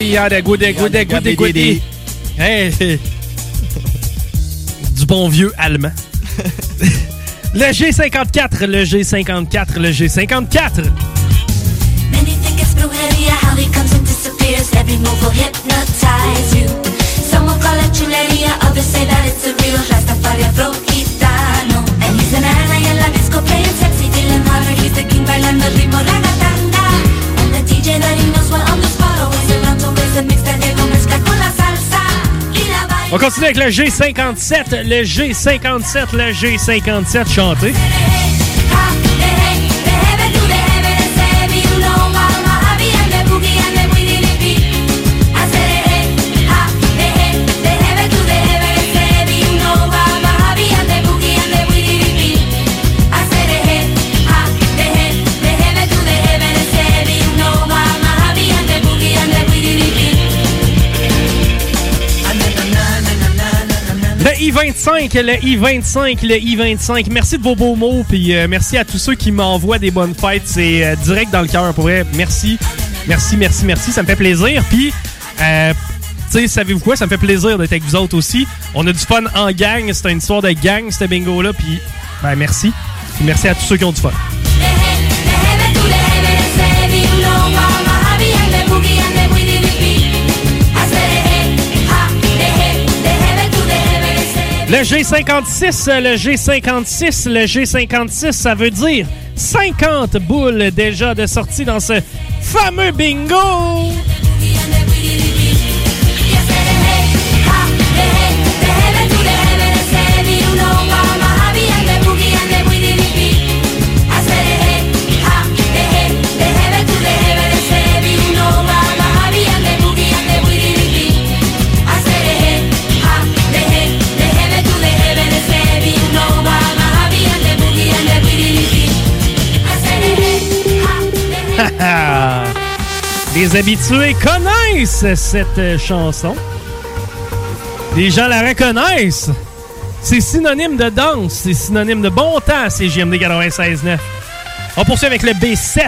Yada. Hey, du bon vieux allemand. le G54, le G54, le G54. Many think it's brujeria, how he comes and disappears. Every move will hypnotize you. Some will call it chuleria, others say that it's a real Rastafari afro gitano. And he's an ally in la disco playing sexy, feeling harder. He's the king bailando el ritmo ragatanga. And the DJ that he knows well on the spot, On continue avec le G57, le G57, le G57 chanté. I-25, le I-25, le I-25. Merci de vos beaux mots, puis euh, merci à tous ceux qui m'envoient des bonnes fêtes. C'est euh, direct dans le cœur, pour vrai. Merci, merci, merci, merci. Ça me fait plaisir. Puis, euh, tu sais, savez-vous quoi? Ça me fait plaisir d'être avec vous autres aussi. On a du fun en gang. C'est une histoire de gang, ce bingo-là. Puis, ben, merci. Puis merci à tous ceux qui ont du fun. Le G56, le G56, le G56, ça veut dire 50 boules déjà de sortie dans ce fameux bingo. Habitués connaissent cette euh, chanson. Les gens la reconnaissent. C'est synonyme de danse, c'est synonyme de bon temps, c'est JMD 96.9. On poursuit avec le B7,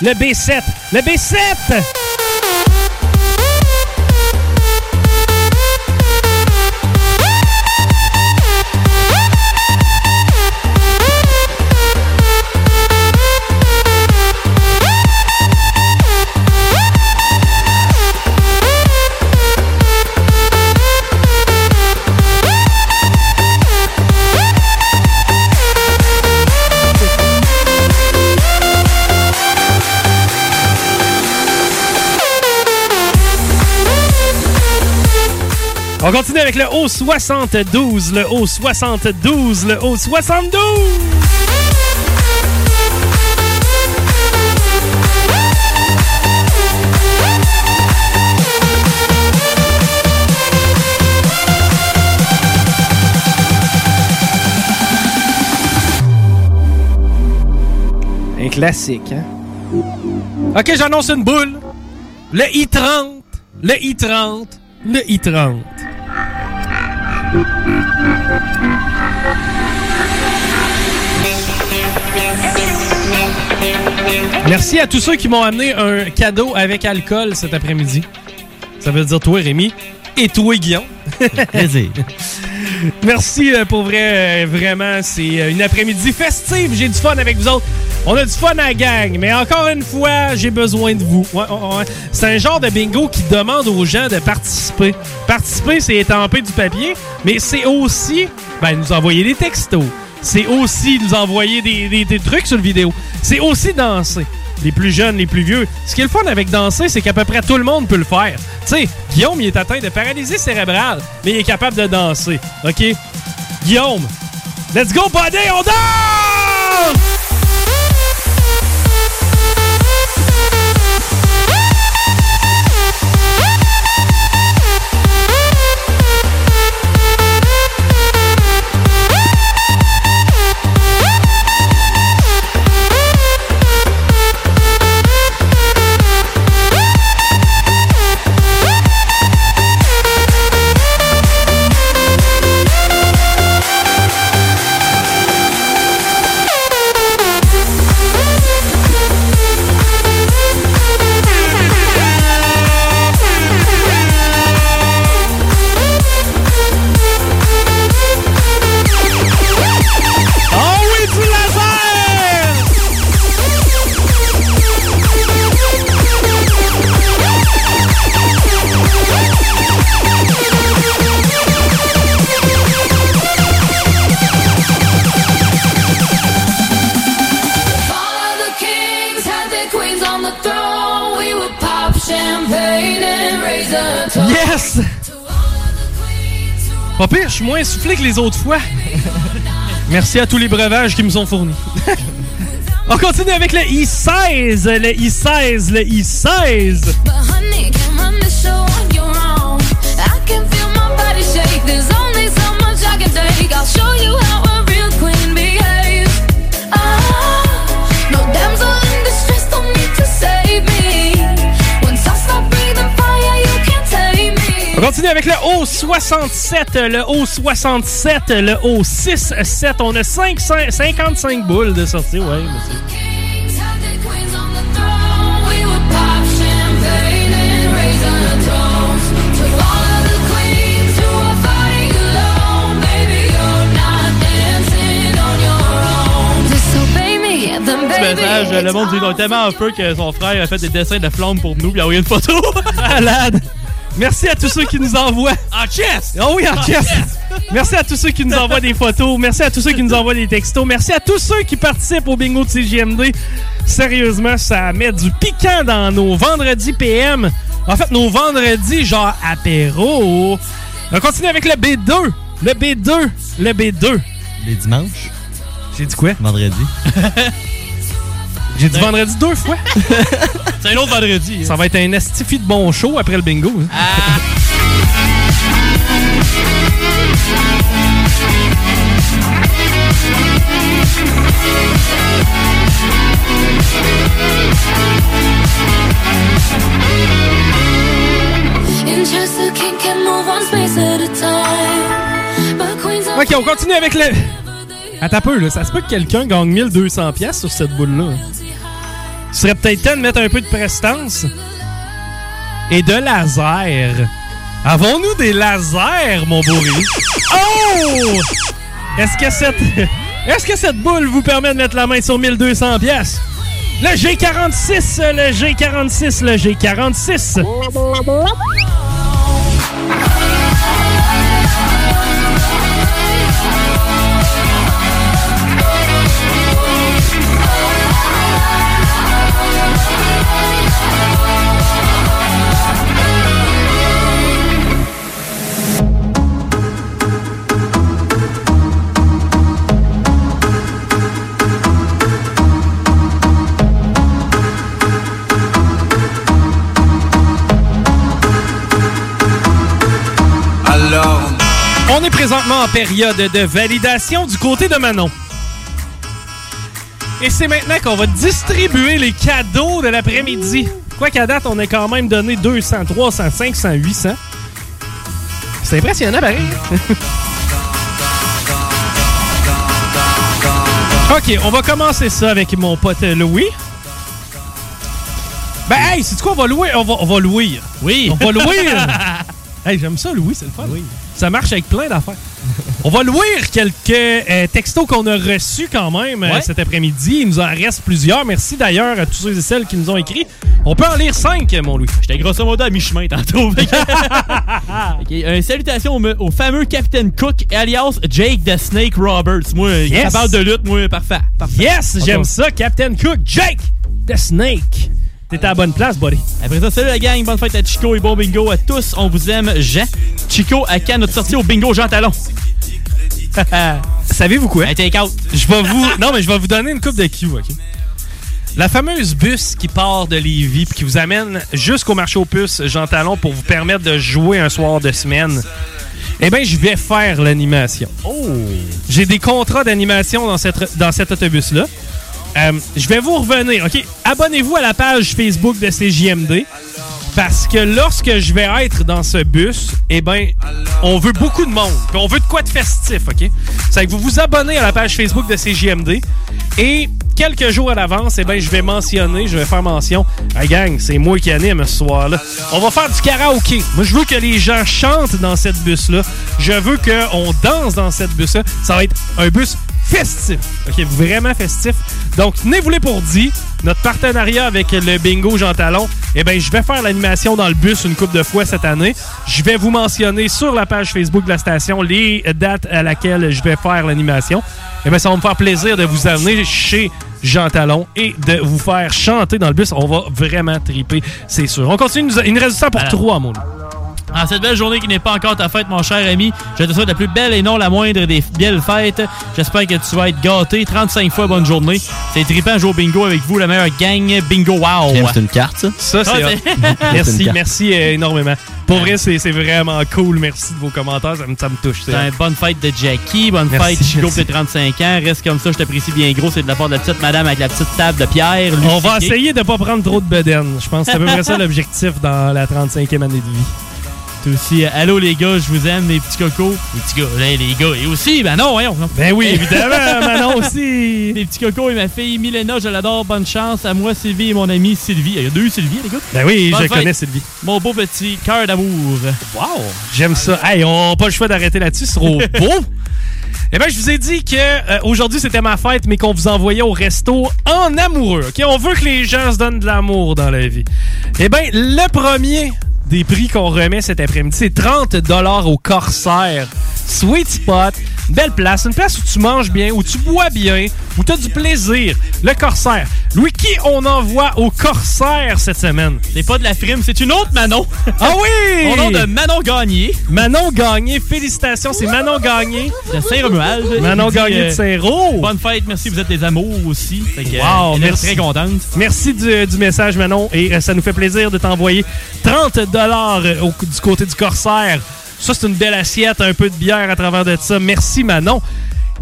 le B7, le B7! On continue avec le O72, le O72, le O72! Un classique, hein? Ok, j'annonce une boule. Le I-30, le I-30, le I-30. Merci à tous ceux qui m'ont amené un cadeau avec alcool cet après-midi. Ça veut dire toi, Rémi, et toi, Guillaume. Plaisir. Merci euh, pour vrai, euh, vraiment. C'est euh, une après-midi festive. J'ai du fun avec vous autres. On a du fun à gang, mais encore une fois, j'ai besoin de vous. C'est un genre de bingo qui demande aux gens de participer. Participer, c'est étamper du papier, mais c'est aussi ben, nous envoyer des textos. C'est aussi nous envoyer des, des- des trucs sur le vidéo. C'est aussi danser. Les plus jeunes, les plus vieux. Ce qui est le fun avec danser, c'est qu'à peu près tout le monde peut le faire. Tu sais, Guillaume, il est atteint de paralysie cérébrale, mais il est capable de danser. OK? Guillaume, let's go, buddy, on danse! Autres fois. Merci à tous les breuvages qui me sont fournis. On continue avec le I-16, le I-16, le I-16. But honey, can't run On continue avec le O67, le O67, le O67. On a 5, 5 55 boules de sortie, ouais. monsieur. Petit message, le monde dit est tellement en feu que son frère a fait des dessins de flammes pour nous, puis il a envoyé une photo. Malade! Merci à tous ceux qui nous envoient. en chest! Oh oui, en chest! Merci à tous ceux qui nous envoient des photos. Merci à tous ceux qui nous envoient des textos. Merci à tous ceux qui participent au bingo de CGMD. Sérieusement, ça met du piquant dans nos vendredis PM. En fait, nos vendredis genre apéro. On continue avec le B2. Le B2. Le B2. Les dimanches, J'ai dit quoi? vendredi. J'ai dit vendredi deux fois. C'est un autre vendredi. Ça va être un estifi de bon show après le bingo. hein. In just a king can move one space at a time. But queens are Ok, on continue avec le. Attends un peu, là. Ça se peut que quelqu'un gagne 1200$ piastres sur cette boule-là. Ce serait peut-être temps de mettre un peu de prestance. Et de laser. Avons-nous des lasers, mon beau Rémi? Oh! Est-ce que cette. Est-ce que cette boule vous permet de mettre la main sur 1200$? piastres? Le G46, le G46, le G46. Est présentement en période de validation du côté de Manon. Et c'est maintenant qu'on va distribuer les cadeaux de l'après-midi. Quoi qu'à date, on a quand même donné 200, 300, 500, 800. C'est impressionnant, pareil. OK, on va commencer ça avec mon pote Louis. Ben, hey, c'est quoi? On va louer. On va, on va louer. Oui. On va louer. hey, j'aime ça, Louis, c'est le fun. Oui. Ça marche avec plein d'affaires. On va louer quelques euh, textos qu'on a reçus quand même euh, cet après-midi. Il nous en reste plusieurs. Merci d'ailleurs à tous ceux et celles qui nous ont écrit. On peut en lire cinq, mon Louis. J'étais grosso modo à mi-chemin tantôt. Ok, euh, salutations au, au fameux Captain Cook, alias Jake the Snake Roberts. Moi, Yes. ça parle de lutte, moi, parfait. parfait. Yes, j'aime ça. Captain Cook, Jake, the Snake. T'es à la bonne place, buddy. Après ça, salut la gang, bonne fête à Chico et bon bingo à tous. On vous aime, Jean. Chico, à quand notre sortie au bingo Jean Talon? Savez-vous quoi? Un take-out. Je vais vous. Non, mais je vais vous donner une coupe de Q, OK? La fameuse bus qui part de Lévis puis qui vous amène jusqu'au marché aux puces Jean Talon pour vous permettre de jouer un soir de semaine. Eh bien, je vais faire l'animation. Oh! J'ai des contrats d'animation dans, cette, dans cet autobus-là. Euh, je vais vous revenir, OK? Abonnez-vous à la page Facebook de CJMD. Parce que lorsque je vais être dans ce bus, eh ben, on veut beaucoup de monde. On veut de quoi de festif, OK? C'est que vous vous abonnez à la page Facebook de CJMD et quelques jours à l'avance, eh ben, je vais mentionner, je vais faire mention. Hey gang, c'est moi qui anime ce soir-là. On va faire du karaoké. Moi, je veux que les gens chantent dans cette bus-là. Je veux qu'on danse dans cette bus-là. Ça va être un bus festif. OK, vraiment festif. Donc, tenez-vous les pour dit. Notre partenariat avec le bingo Jean Talon, eh bien, je vais faire l'animation dans le bus une couple de fois cette année. Je vais vous mentionner sur la page Facebook de la station les dates à laquelle je vais faire l'animation. Eh bien, ça va me faire plaisir de vous amener chez Jean Talon et de vous faire chanter dans le bus. On va vraiment triper, c'est sûr. On continue. Il nous reste temps pour Alors. trois, mon loup. En cette belle journée qui n'est pas encore ta fête, mon cher ami, je te souhaite la plus belle et non la moindre des belles fêtes. J'espère que tu vas être gâté 35 fois bonne journée. C'est trippant jouer au bingo avec vous, la meilleure gang bingo wow. C'est une carte, ça? Ça, c'est Ah, Merci, merci euh, énormément. Pour vrai, c'est vraiment cool. Merci de vos commentaires. Ça me, ça me touche. bonne fête de Jackie, bonne Merci, fête Chico merci. de 35 ans. Reste comme ça, je t'apprécie bien gros. C'est de la part de la petite madame avec la petite table de pierre. On va essayer de pas prendre trop de bedaine. Je pense que c'est à peu près ça l'objectif dans la 35e année de vie. Toi aussi, allô les gars, je vous aime, les petits cocos. Les petits gars, là, les gars. Et aussi, ben non, voyons. non. Ben oui, évidemment, Manon aussi. Les petits cocos et ma fille Milena, je l'adore. Bonne chance à moi, Sylvie et mon ami Sylvie. Il y a deux Sylvie, les gars. Ben oui, Bonne je fête. connais Sylvie. Mon beau petit cœur d'amour. Wow, j'aime ça. Hey, on n'a pas le choix d'arrêter là-dessus, c'est trop beau. Eh bien, je vous ai dit que euh, aujourd'hui c'était ma fête, mais qu'on vous envoyait au resto en amoureux. Ok, on veut que les gens se donnent de l'amour dans la vie. Eh bien, le premier des prix qu'on remet cet après-midi, c'est 30 dollars au Corsair. Sweet Spot, belle place, une place où tu manges bien, où tu bois bien, où tu as du plaisir. Le Corsair. Louis, qui on envoie au Corsair cette semaine? C'est pas de la frime, c'est une autre Manon. Ah oui! Au nom de Manon Gagné, Manon Gagné, félicitations, c'est Manon Gagné. de Saint-Romuald. Manon Gagné euh, de Saint-Roch. Bonne fête, merci, vous êtes des amours aussi. Fait que, Wow, euh, merci. très contente. Merci du, du message, Manon. Et euh, ça nous fait plaisir de t'envoyer 30 dollars du côté du Corsaire. Ça, c'est une belle assiette, un peu de bière à travers de ça. Merci, Manon.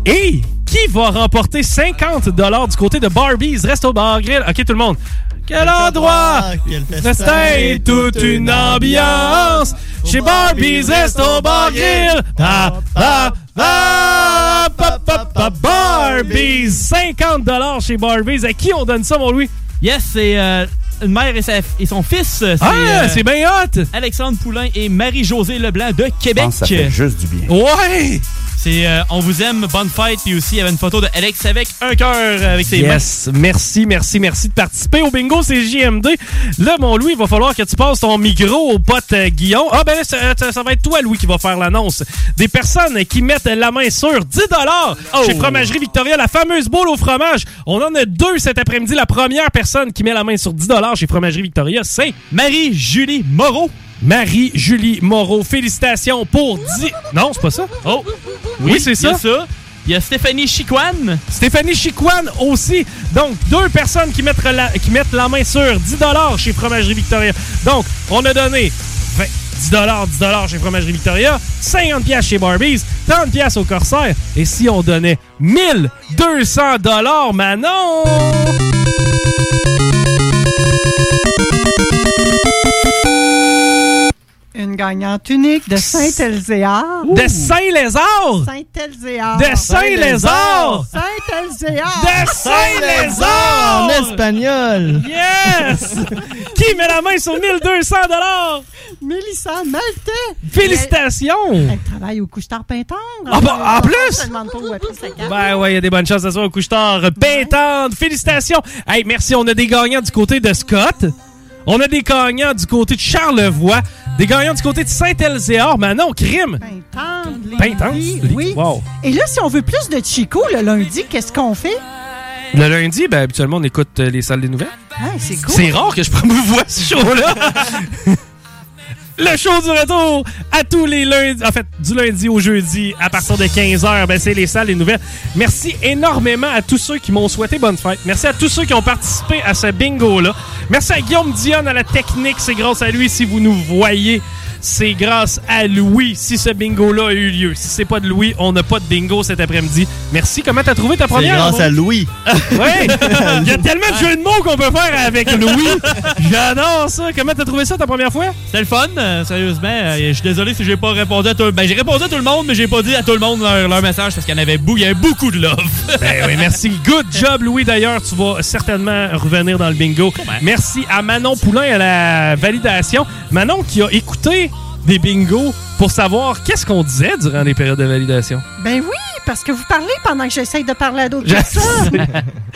Et qui va remporter 50 dollars du côté de Barbies? Resto Bar Grill? OK, tout le monde. Quel endroit! Festin, toute une ambiance chez Barbies Resto Bar Grill. Ah, ah, ah, Barbies! 50 dollars chez Barbies. À qui on donne ça, mon Louis? Yes, c'est euh, une mère et, sa- et son fils. C'est Ah, euh, c'est bien hot! Alexandre Poulain et Marie-Josée Leblanc de Québec. Je pense que ça fait juste du bien. Ouais! C'est euh, On vous aime, bonne fête. Puis aussi, il y avait une photo de Alex avec un cœur avec ses mains. Yes, merci, merci, merci de participer au bingo, c'est JMD. Là, mon Louis, il va falloir que tu passes ton micro au pote euh, Guillaume. Ah, ben là, ça va être toi, Louis, qui va faire l'annonce. Des personnes qui mettent la main sur 10 Oh. chez Fromagerie Victoria, la fameuse boule au fromage. On en a deux cet après-midi. La première personne qui met la main sur 10 chez Fromagerie Victoria, c'est Marie-Julie Moreau. Marie-Julie Moreau. Félicitations pour 10... Non, c'est pas ça? Oh, Oui, c'est y a ça. ça. Il y a Stéphanie Chiquan. Stéphanie Chiquan aussi. Donc, deux personnes qui mettent la, qui mettent la main sur 10 chez Fromagerie Victoria. Donc, on a donné 20 10 10 chez Fromagerie Victoria, 50 pièces chez Barbies, 30 pièces au Corsaire. Et si on donnait 1200 dollars, Manon? Une gagnante unique de Saint-Elzéar. De Saint-Lézard! Saint-Elzéar. De Saint-Lézard! Saint-Elzéar. De Saint-Lézard! En espagnol. Yes! Qui met la main sur 1200 dollars? Mélissa Maltais. Félicitations! Elle travaille au couche-tard Pintendre. Ah bah, en plus? Je me demande pas où elle a pris sa carte. Ben ouais, il y a des bonnes chances ce soir au couche-tard. Félicitations! Hey, merci, on a des gagnants du côté de Scott. On a des gagnants du côté de Charlevoix. Des gagnants du côté de Saint-Elzéar. Manon, crime! Pintendre? Oui. Wow. Et là, si on veut plus de Chico le lundi, qu'est-ce qu'on fait? Le lundi, ben, habituellement, on écoute euh, les salles des nouvelles. Ah, c'est cool. C'est rare que je promouvoie ce show-là. Le show du retour à tous les lundis, en fait, du lundi au jeudi à partir de 15h, ben c'est les salles des nouvelles. Merci énormément à tous ceux qui m'ont souhaité bonne fête. Merci à tous ceux qui ont participé à ce bingo-là. Merci à Guillaume Dionne à la technique. C'est grâce à lui si vous nous voyez. C'est grâce à Louis si ce bingo-là a eu lieu. Si c'est pas de Louis, on n'a pas de bingo cet après-midi. Merci. Comment t'as trouvé ta C'est première? grâce Maud? à Louis. Oui! Il y a tellement de jeux de mots qu'on peut faire avec Louis. J'adore ça. Comment t'as trouvé ça ta première fois? C'était le fun, euh, sérieusement. Euh, je suis désolé si j'ai pas répondu à tout Ben, j'ai répondu à tout le monde, mais j'ai pas dit à tout le monde leur, leur message parce qu'il y en avait beaucoup. Il y avait beaucoup de love. Ben oui, merci. Good job, Louis. D'ailleurs, tu vas certainement revenir dans le bingo. Merci à Manon Poulain à la validation. Manon qui a écouté des bingos pour savoir qu'est-ce qu'on disait durant les périodes de validation. Ben oui, parce que vous parlez pendant que j'essaye de parler à d'autres personnes.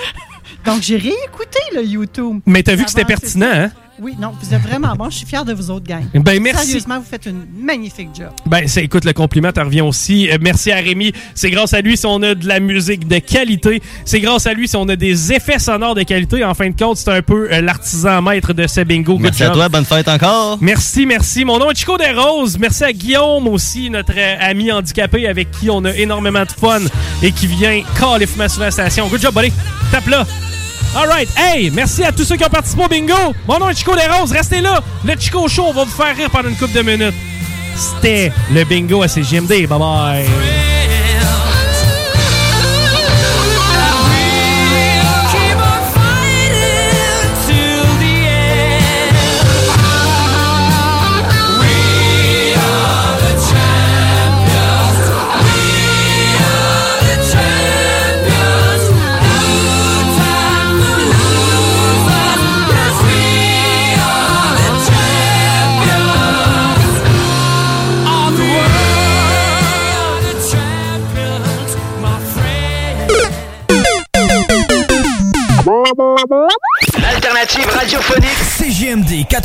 Donc, j'ai réécouté le YouTube. Mais t'as vu que c'était pertinent, hein? Oui, non, vous êtes vraiment bon. Je suis fier de vous autres, gang. Ben, merci. Sérieusement, vous faites une magnifique job. Ben, c'est, écoute, le compliment, t'en reviens aussi. Euh, merci à Rémi. C'est grâce à lui si on a de la musique de qualité. C'est grâce à lui si on a des effets sonores de qualité. En fin de compte, c'est un peu euh, l'artisan maître de ce bingo. Good Merci à job. toi, bonne fête encore. Merci, merci. Mon nom est Chico Desroses. Merci à Guillaume aussi, notre euh, ami handicapé avec qui on a énormément de fun et qui vient caler fumer sur la station. Good job, buddy. Tape là. Alright, hey, merci à tous ceux qui ont participé au bingo. Mon nom est Chico Desroses, restez là. Le Chico Show, va vous faire rire pendant une couple de minutes. C'était le bingo à CGMD. Bye bye.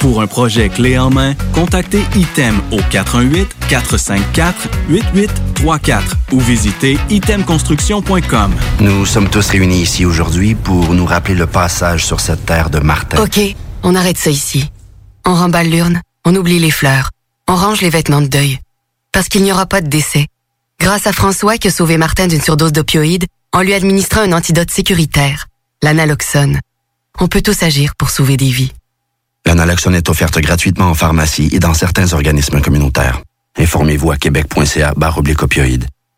Pour un projet clé en main, contactez ITEM au 418-454-8834 ou visitez itemconstruction.com. Nous sommes tous réunis ici aujourd'hui pour nous rappeler le passage sur cette terre de Martin. OK, on arrête ça ici. On remballe l'urne, on oublie les fleurs, on range les vêtements de deuil. Parce qu'il n'y aura pas de décès. Grâce à François qui a sauvé Martin d'une surdose d'opioïdes en lui administrant un antidote sécuritaire, l'analoxone. On peut tous agir pour sauver des vies. La naloxone est offerte gratuitement en pharmacie et dans certains organismes communautaires. Informez-vous à québec.ca barre opioïdes.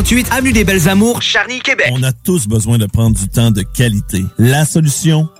138, Avenue des Belles Amours, Charny, Québec. On a tous besoin de prendre du temps de qualité. La solution,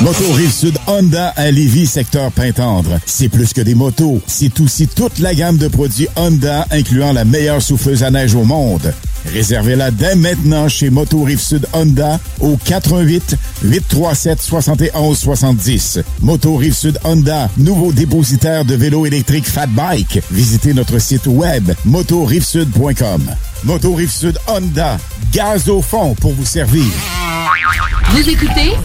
Moto Rive-Sud Honda à Lévis, secteur Pintendre. C'est plus que des motos, c'est aussi toute la gamme de produits Honda, incluant la meilleure souffleuse à neige au monde. Réservez-la dès maintenant chez Moto Rive-Sud Honda au 88 837 71 70. Moto Rive-Sud Honda, nouveau dépositaire de vélos électriques Fat Bike. Visitez notre site web motorivesud.com. Moto Rive-Sud Honda, gaz au fond pour vous servir. Vous écoutez?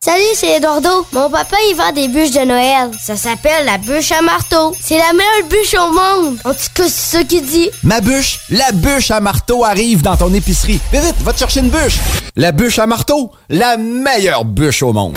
Salut, c'est Eduardo. Mon papa, il vend des bûches de Noël. Ça s'appelle la bûche à marteau. C'est la meilleure bûche au monde. En tout cas, c'est ça qu'il dit. Ma bûche, la bûche à marteau arrive dans ton épicerie. Vite, vite, va te chercher une bûche. La bûche à marteau, la meilleure bûche au monde.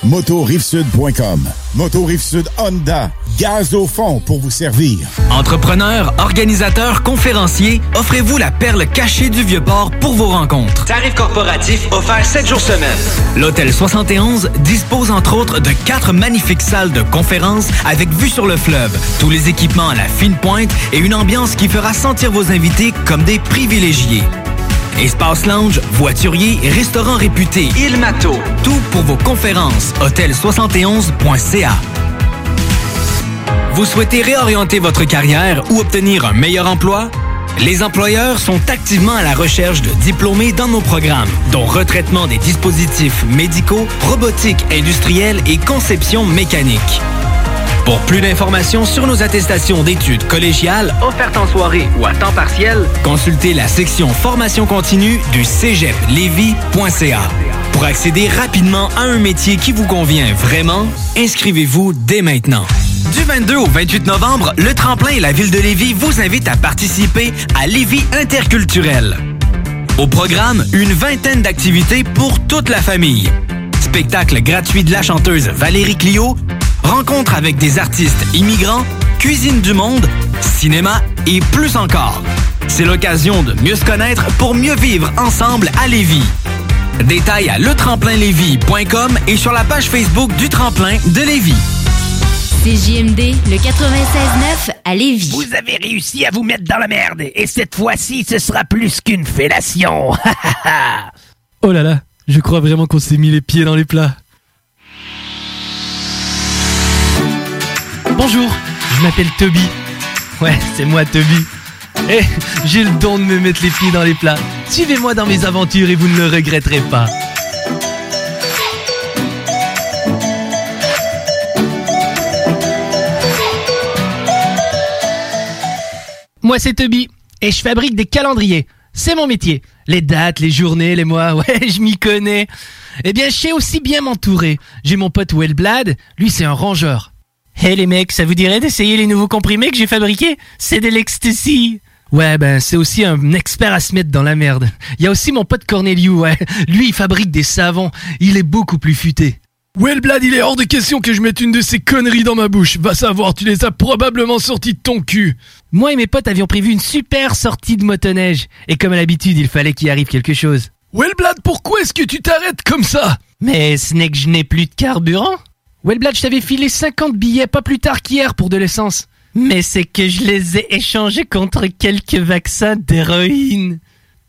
motorivesud.com. Moto Rive-Sud Honda, gaz au fond pour vous servir. Entrepreneurs, organisateurs, conférenciers, offrez-vous la perle cachée du Vieux-Port pour vos rencontres. Tarif corporatif offert 7 jours semaine. L'Hôtel 71 dispose entre autres de quatre magnifiques salles de conférences avec vue sur le fleuve, tous les équipements à la fine pointe et une ambiance qui fera sentir vos invités comme des privilégiés. Espace lounge, voiturier, restaurant réputé, Il Mato. Tout pour vos conférences. Hôtel71.ca. Vous souhaitez réorienter votre carrière ou obtenir un meilleur emploi? Les employeurs sont activement à la recherche de diplômés dans nos programmes, dont retraitement des dispositifs médicaux, robotique industrielle et conception mécanique. Pour plus d'informations sur nos attestations d'études collégiales offertes en soirée ou à temps partiel, consultez la section formation continue du cégeplevy.ca. Pour accéder rapidement à un métier qui vous convient vraiment, inscrivez-vous dès maintenant. Du 22 au 28 novembre, le Tremplin et la Ville de Lévis vous invitent à participer à Lévis Interculturel. Au programme, une vingtaine d'activités pour toute la famille. Spectacle gratuit de la chanteuse Valérie Clio, rencontre avec des artistes immigrants, cuisine du monde, cinéma et plus encore. C'est l'occasion de mieux se connaître pour mieux vivre ensemble à Lévis. Détails à letremplinlévis.com et sur la page Facebook du Tremplin de Lévis. CJMD, le 96.9 à Lévis. Vous avez réussi à vous mettre dans la merde, et cette fois-ci, ce sera plus qu'une fellation. Oh là là, je crois vraiment qu'on s'est mis les pieds dans les plats. Bonjour, je m'appelle Toby. Ouais, c'est moi Toby. Eh, j'ai le don de me mettre les pieds dans les plats. Suivez-moi dans mes aventures et vous ne le regretterez pas. Moi, c'est Toby et je fabrique des calendriers. C'est mon métier. Les dates, les journées, les mois, ouais, je m'y connais. Eh bien, je sais aussi bien m'entourer. J'ai mon pote Wellblad, lui c'est un rangeur. Hé les mecs, ça vous dirait d'essayer les nouveaux comprimés que j'ai fabriqués? C'est de l'ecstasy Ouais, ben c'est aussi un expert à se mettre dans la merde. Il y a aussi mon pote Corneliu, ouais. Lui, il fabrique des savons. Il est beaucoup plus futé. Wellblad, il est hors de question que je mette une de ces conneries dans ma bouche. Va savoir, tu les as probablement sorties de ton cul. Moi et mes potes avions prévu une super sortie de motoneige. Et comme à l'habitude, il fallait qu'il arrive quelque chose. Wellblad, pourquoi est-ce que tu t'arrêtes comme ça? Mais ce n'est que je n'ai plus de carburant. Wellblad, je t'avais filé 50 billets pas plus tard qu'hier pour de l'essence. Mais c'est que je les ai échangés contre quelques vaccins d'héroïne.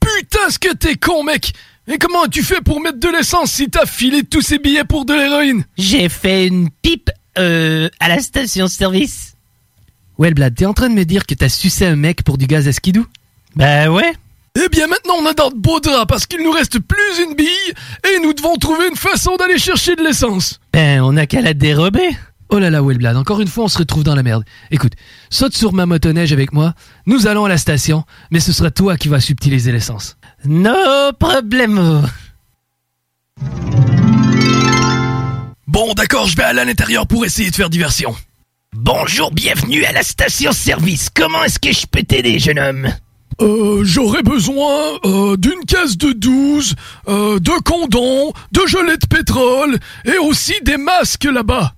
Putain, ce que t'es con, mec Et comment tu fait pour mettre de l'essence si t'as filé tous ces billets pour de l'héroïne? J'ai fait une pipe euh, à la station-service. Ouais, le Blad, t'es en train de me dire que t'as sucé un mec pour du gaz à skidou Bah ouais. Eh bien maintenant on a dans de beaux draps parce qu'il nous reste plus une bille et nous devons trouver une façon d'aller chercher de l'essence. Ben, on a qu'à la dérober. Oh là là, Wellblad, encore une fois, on se retrouve dans la merde. Écoute, saute sur ma motoneige avec moi, nous allons à la station, mais ce sera toi qui vas subtiliser l'essence. No problemo. Bon d'accord, je vais aller à l'intérieur pour essayer de faire diversion. Bonjour, bienvenue à la station-service. Comment est-ce que je peux t'aider, jeune homme? Euh, j'aurais besoin euh, d'une caisse de 12, euh, de condoms, de gelée de pétrole et aussi des masques là-bas.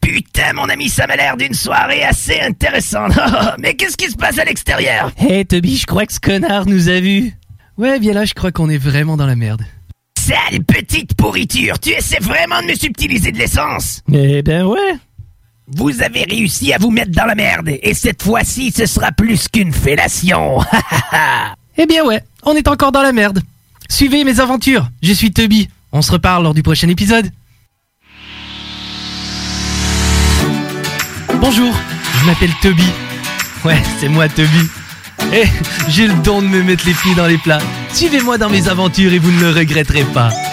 Putain, mon ami, ça m'a l'air d'une soirée assez intéressante. Mais qu'est-ce qui se passe à l'extérieur? Hé, Toby, je crois que ce connard nous a vus. Ouais, bien là, je crois qu'on est vraiment dans la merde. Sale petite pourriture, tu essaies vraiment de me subtiliser de l'essence? Eh ben ouais. Vous avez réussi à vous mettre dans la merde, et cette fois-ci, ce sera plus qu'une fellation. eh bien ouais, on est encore dans la merde. Suivez mes aventures, je suis Toby. On se reparle lors du prochain épisode. Bonjour, je m'appelle Toby. Ouais, c'est moi Toby. Eh, j'ai le don de me mettre les pieds dans les plats. Suivez-moi dans mes aventures et vous ne le regretterez pas.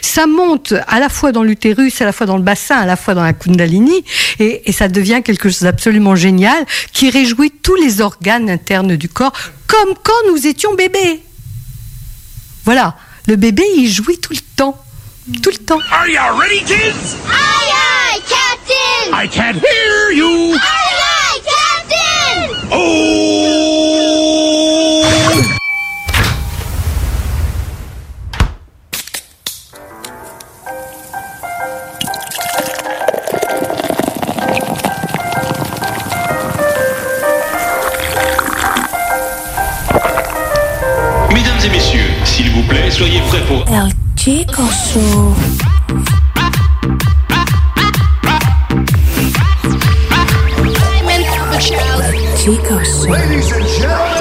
ça monte à la fois dans l'utérus, à la fois dans le bassin, à la fois dans la kundalini, et, et ça devient quelque chose d'absolument génial qui réjouit tous les organes internes du corps, comme quand nous étions bébés. Voilà, le bébé il jouit tout le temps, tout le temps. Are you ready, kids? Aye, aye, Captain! I can't hear you! Aye, aye, Captain! Oh! Vous plaît, soyez prêts pour... El Chico Show. Chico Show. Ladies and gentlemen,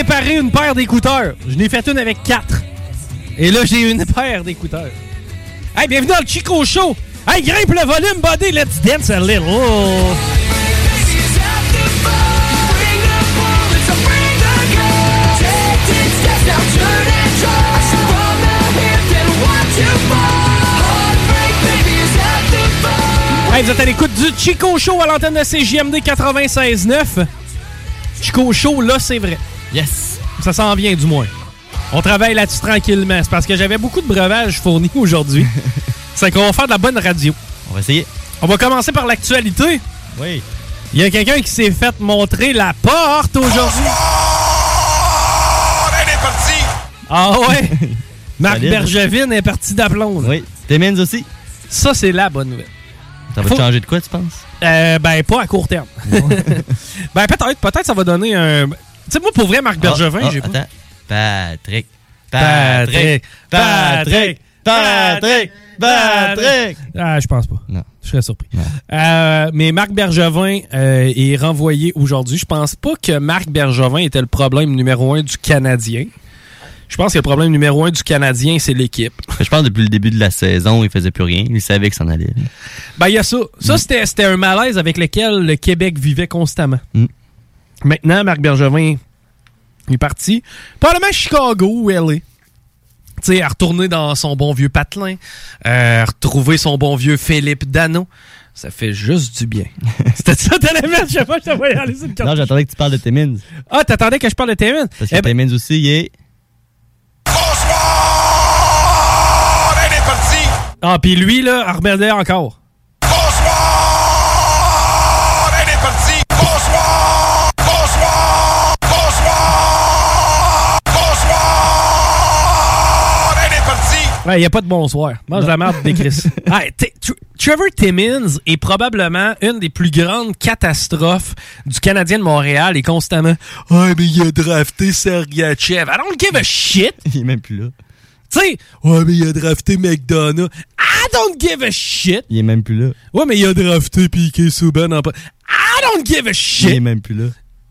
Réparer une paire d'écouteurs. Je n'ai fait une avec quatre. Et là, j'ai une paire d'écouteurs. Hey, bienvenue dans le Chico Show. Hey, grimpe le volume, buddy. Let's dance a little. Hey, vous êtes à l'écoute du Chico Show à l'antenne de CJMD 96.9. Chico Show, là, c'est vrai. Yes. Ça s'en vient, du moins. On travaille là-dessus tranquillement. C'est parce que j'avais beaucoup de breuvages fournis aujourd'hui. c'est qu'on va faire de la bonne radio. On va essayer. On va commencer par l'actualité. Oui. Il y a quelqu'un qui s'est fait montrer la porte aujourd'hui. Ah ouais? Marc Solide. Bergevin est parti d'aplomb. Oui. Timmins aussi. Ça, c'est la bonne nouvelle. Ça va Faut- te changer de quoi, tu penses? Euh, ben, pas à court terme. ben, peut-être, peut-être ça va donner un. Tu sais, moi, pour vrai, Marc Bergevin, Ah, ah, j'ai pas. attends. Patrick. Patrick, Patrick, Patrick, Patrick. Ah, je pense pas. Non. Je serais surpris. Euh, mais Marc Bergevin euh, est renvoyé aujourd'hui. Je pense pas que Marc Bergevin était le problème numéro un du Canadien. Je pense que le problème numéro un du Canadien, c'est l'équipe. Je pense que depuis le début de la saison, il faisait plus rien. Il savait que s'en allait. Ben, il y a ça. Ça, c'était c'était un malaise avec lequel le Québec vivait constamment. Mm. Maintenant, Marc Bergevin est parti, probablement à Chicago ou LA. Tu sais, à retourner dans son bon vieux patelin, euh, à retrouver son bon vieux Philippe Dano. Ça fait juste du bien. C'était ça, t'allais mettre? Je sais pas, je te voyais aller sur le Non, j'attendais que tu parles de Timmins. Ah, t'attendais que je parle de Timmins? Parce que Timmins aussi, il est. Ah, puis lui, là, à encore. Il n'y a pas de bonsoir. Mange la merde des Chris. Hey, t- Tr- Trevor Timmins est probablement une des plus grandes catastrophes du Canadien de Montréal et constamment « Ouais, mais il a drafté Sergachev. I don't give a shit! » Il est même plus là. Tu sais, « Ouais, mais il a drafté McDonough. I don't give a shit! » Il est même plus là. Ouais, mais il a drafté Piqué Souban en... I don't give a shit! Il est même plus là.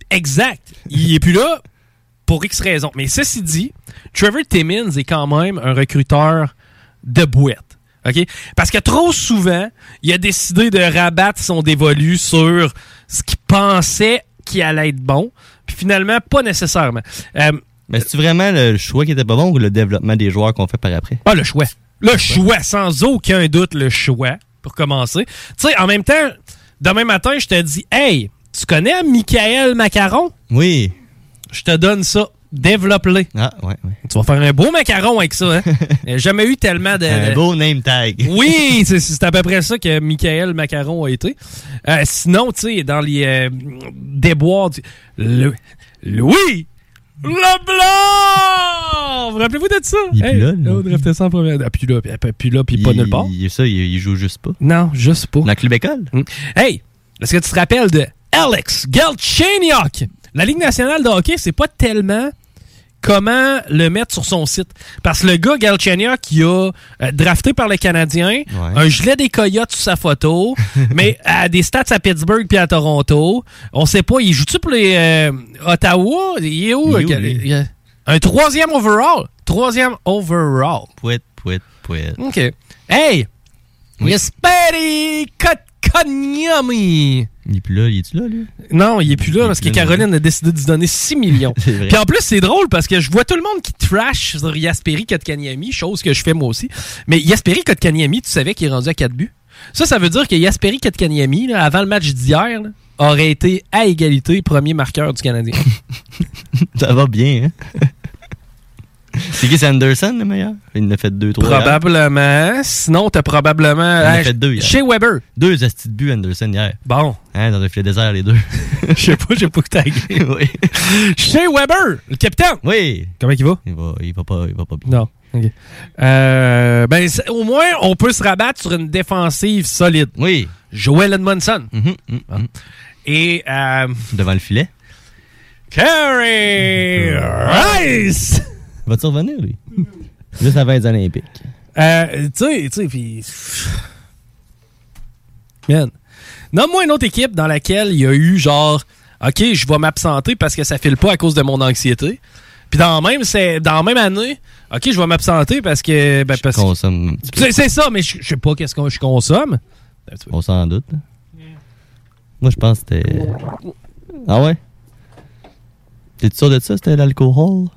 Exact. Il est plus là pour X raisons. Mais ceci dit, Trevor Timmins est quand même un recruteur de boîte. OK? Parce que trop souvent, il a décidé de rabattre son dévolu sur ce qu'il pensait qui allait être bon, puis finalement, pas nécessairement. Euh, Mais c'est vraiment le choix qui était pas bon ou le développement des joueurs qu'on fait par après? Ah, le choix. Le choix, sans aucun doute, le choix, pour commencer. Tu sais, en même temps, demain matin, je te dis, hey, tu connais Michael Macaron? Oui. Je te donne ça. Développe-le. Ah, ouais, ouais. Tu vas faire un beau macaron avec ça, hein? Jamais eu tellement de. Un beau name tag. Oui, c'est- à peu près ça que Michael Macaron a été. Euh, sinon, tu sais, dans les euh, déboires du. Le, Louis Leblanc! Vous rappelez-vous de ça? Il est plus là, lui, On draftait ça en première. Ah, puis là, puis, puis là, puis pas nulle part. il- ça, il, il joue juste pas. Non, juste pas. Dans le club école? Hey, est-ce que tu te rappelles de Alex Galchenyuk? La Ligue nationale de hockey, c'est pas tellement comment le mettre sur son site. Parce que le gars Galchenyuk, qui a euh, drafté par les Canadiens, un gilet des Coyotes sur sa photo, mais à des stats à Pittsburgh puis à Toronto. On sait pas, il joue-tu pour les euh, Ottawa? Il est où? Il est où, lui? un troisième overall. Troisième overall. Pouet, pouet, pouet. OK. Hey! Jesperi Kotkaniemi! Il est plus là, il est-tu là, lui? Non, il est plus là parce que là, Caroline a décidé de lui donner 6 millions. Puis en plus, c'est drôle parce que je vois tout le monde qui trash sur Yasperi Kotkaniemi, chose que je fais moi aussi. Mais Yasperi Kotkaniemi, tu savais qu'il est rendu à 4 buts? Ça, ça veut dire que Yasperi Kotkaniemi, là, avant le match d'hier, aurait été à égalité premier marqueur du Canadien. Ça va bien, hein? c'est qui, c'est Anderson, le meilleur? Il en a fait deux, trois. probablement. Sinon, t'as probablement... Il en a fait deux, hier. Chez Weber. Deux astis de but, Anderson, hier. Bon. Hein, dans un filet désert, les deux. Je sais pas, j'ai pas que tagué. oui. Chez Weber, le capitaine. Oui. Comment il va? Il va, il va pas, il va pas bien. Non. OK. Euh, ben, au moins, on peut se rabattre sur une défensive solide. Oui. Joel Edmondson. Mhm, Bon. Et euh, Devant le filet. Carey Rice. Va-tu revenir, lui? Juste avant les Olympiques. Euh, tu sais, tu sais, puis... Man. Nomme-moi une autre équipe dans laquelle il y a eu genre, OK, je vais m'absenter parce que ça file pas à cause de mon anxiété. Puis dans la même, c'est, dans la même année, OK, je vais m'absenter parce que... Ben, parce Consomme. C'est ça, mais je je sais pas qu'est-ce que je consomme. On s'en doute. là. Moi, je pense que c'était. Ah ouais? T'es sûr de ça? C'était l'alcool?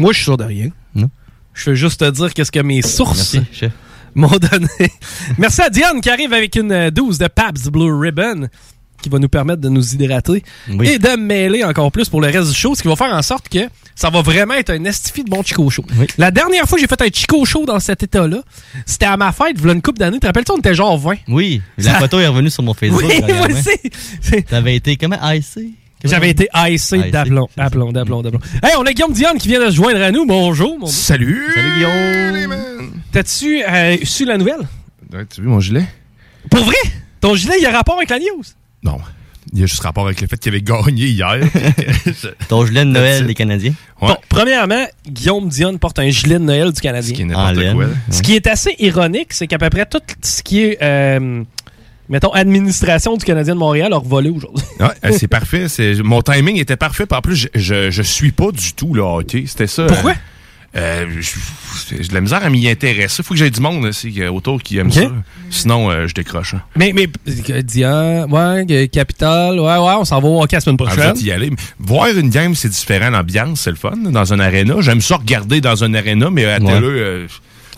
Moi, je suis sûr de rien. Non. Je veux juste te dire qu'est-ce que mes sources Merci, chef. m'ont donné. Merci à Diane qui arrive avec une euh, 12 de Pabst Blue Ribbon qui va nous permettre de nous hydrater Oui. et de mêler encore plus pour le reste du show, ce qui va faire en sorte que ça va vraiment être un estifi de bon Chico Show. La dernière fois que j'ai fait un Chico Show dans cet état-là, c'était à ma fête, voilà une couple d'années. Te rappelles-tu, on était genre 20. Oui, la Ça- photo est revenue sur mon Facebook. Oui, moi aussi. T'avais été comment? IC? J'avais été icé d'aplomb, d'aplomb, d'aplomb, d'aplomb. Hey, on a Guillaume Dion qui vient de se joindre à nous. Bonjour, mon Salut! Salut, Guillaume! T'as-tu euh, su la nouvelle? Ouais, tu as vu mon gilet? Pour vrai? Ton gilet, il y a rapport avec la news? Non. Il y a juste rapport avec le fait qu'il avait gagné hier. Ton gilet de Noël des Canadiens? Bon, premièrement, Guillaume Dion porte un gilet de Noël du Canadien. Ce qui est n'importe En laine, quoi. Ce qui est assez ironique, c'est qu'à peu près tout ce qui est, euh, mettons, administration du Canadien de Montréal a revolé aujourd'hui. Ouais, euh, c'est parfait. c'est- Mon timing était parfait. En plus, je, je, je suis pas du tout le hockey. C'était ça. Pourquoi? euh, Euh, J'ai de la misère à m'y intéresser. Faut que j'aie du monde aussi, autour qui aime ça. Sinon, euh, je décroche. hein. Mais, mais, euh, Dia, ouais, Capital, ouais, ouais, on s'en va au hockey la semaine Ah, prochaine. y aller. Voir une game, c'est différent. L'ambiance, c'est le fun. Dans un aréna. J'aime ça regarder dans un aréna, mais à Ouais. télé, euh,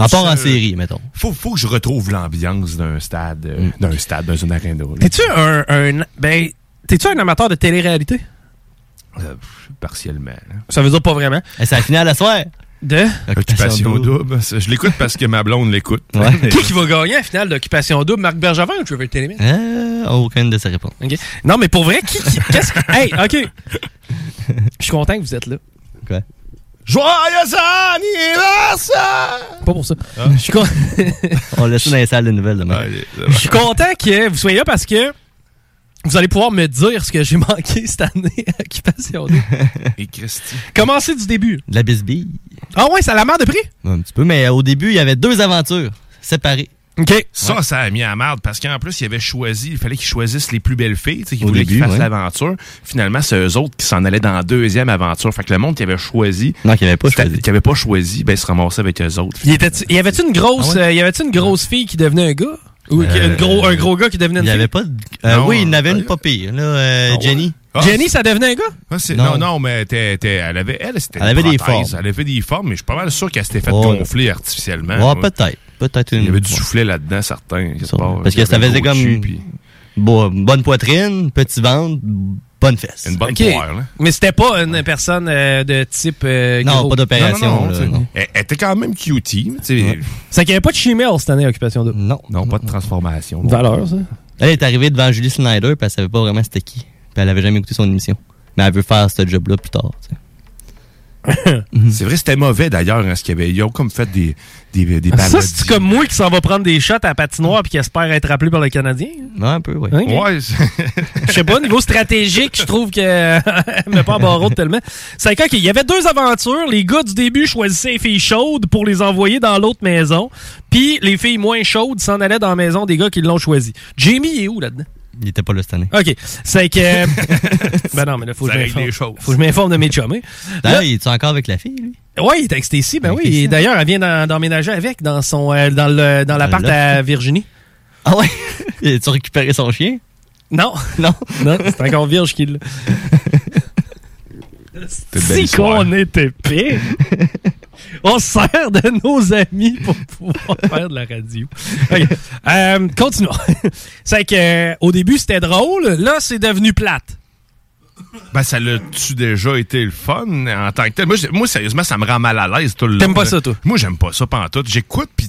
En part en ça, série, mettons. Faut, faut que je retrouve l'ambiance d'un stade, euh, d'un stade, dans un aréna. là. T'es-tu un, un, ben, t'es-tu un amateur de télé-réalité? Euh, partiellement. là. Ça veut dire pas vraiment. Et c'est la finale à soir. De? Occupation double. Je l'écoute parce que ma blonde l'écoute. Qui qui va gagner la finale d'Occupation Double, Marc Bergevin ou Trevor Télémine? Euh, aucune de ces réponses. Non, mais pour vrai, qui, qui- qu'est-ce que... Hey, OK. Je suis content que vous êtes là. Quoi? Joyeux anniversaire! Pas pour ça. Ah. Je suis con- On laisse ça dans les salles de nouvelles demain. Je suis content que vous soyez là parce que vous allez pouvoir me dire ce que j'ai manqué cette année à Occupation. Et Christy. Commencez du début. De la bisbille. Ah ouais, ça a la merde de prix? Un petit peu, mais au début, il y avait deux aventures séparées. OK. Ça, ça a mis à la merde parce qu'en plus, il avait choisi, il fallait qu'ils choisissent les plus belles filles, tu sais, qui Au voulaient qu'ils fassent ouais. l'aventure. Finalement, c'est eux autres qui s'en allaient dans la deuxième aventure. Fait que le monde qui avait choisi. Non, qui avait pas choisi. Qui avait pas choisi, ben, se ramassait avec eux autres. Il, était y avait-tu une grosse, Ah ouais? euh, y avait-tu une grosse fille qui devenait un gars? Ou Euh, un, gros, un gros gars qui devenait une Il fille? avait pas de... euh, Non, oui, il y en euh, avait une pas pire. Là, euh, Jenny. Ah, Jenny, ça devenait un gars? Ah, Non. non. non, mais était- elle avait, elle, c'était Elle avait des formes. Elle avait des formes, mais je suis pas mal sûr qu'elle s'était fait Oh, gonfler artificiellement. Ouais. peut-être. Peut-être une... Il y avait du ouais. soufflet là-dedans, certains. quelque Ça. part. Parce que ça faisait comme puis bon, bonne poitrine, petit ventre, bonne fesse. Une bonne OK. poire, là. Mais c'était pas une personne euh, de type euh, Non, gros. pas d'opération. Non, non, non, là, tu sais. non. Elle, elle était quand même cutie. tu sais. C'est qu'il n'y avait pas de chimelle cette année, Occupation Double. Non. Non, pas de transformation. Valeur, ça. Elle est arrivée devant Julie Snyder, puis elle savait pas vraiment c'était qui. Puis elle avait jamais écouté son émission. Mais elle veut faire ce job-là plus tard. tu sais. C'est vrai, c'était mauvais d'ailleurs, hein, ce qu'il y avait. Ils ont comme fait des, des, des Ça, parodies. c'est comme moi qui s'en va prendre des shots à la patinoire puis qui espère être appelé par le Canadien? Ouais, un peu, oui. Ouais, Je sais pas, niveau stratégique, je trouve que met pas en barreau tellement. C'est quand il y avait deux aventures. Les gars du début choisissaient les filles chaudes pour les envoyer dans l'autre maison. Puis les filles moins chaudes s'en allaient dans la maison des gars qui l'ont choisi. Jamie est où là-dedans? Il était pas là cette année. OK. C'est que... ben non, mais là, faut que. Faut que je m'informe de mes chummés. D'ailleurs, il est encore avec la fille, lui? Oui, il est avec Stacy, ben Avec oui. D'ailleurs, elle vient d'emménager avec dans son euh, dans le dans l'appart à Virginie. Ah ouais? tu récupéré son chien? Non. Non. Non, c'est encore Virge qui l'a. Si qu'on était épais. On se sert de nos amis pour pouvoir faire de la radio. Euh, continuons. C'est que euh, au début c'était drôle, là c'est devenu plate. Ben, ça l'a-tu déjà été le fun en tant que tel? Moi, sérieusement, ça me rend mal à l'aise tout le. T'aimes pas ça, toi? Moi, j'aime pas ça pantoute. J'écoute, puis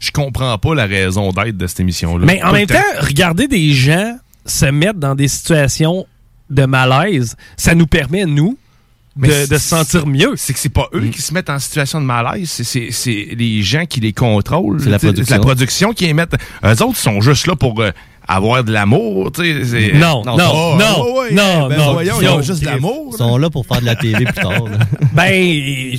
je comprends pas la raison d'être de cette émission-là. Mais en même temps, regarder des gens se mettre dans des situations de malaise, ça nous permet, nous, de, se sentir mieux. C'est que c'est pas eux qui se mettent en situation de malaise, c'est- les gens qui les contrôlent. C'est la production. la production qui les mettent. Eux autres sont juste là pour euh, avoir de l'amour, tu sais. c'est- Non, non, Oh, non, oh, ouais, non, ben non. voyons, ils ont juste de l'amour. Ils sont là pour faire de la TV plus tard. là. Ben,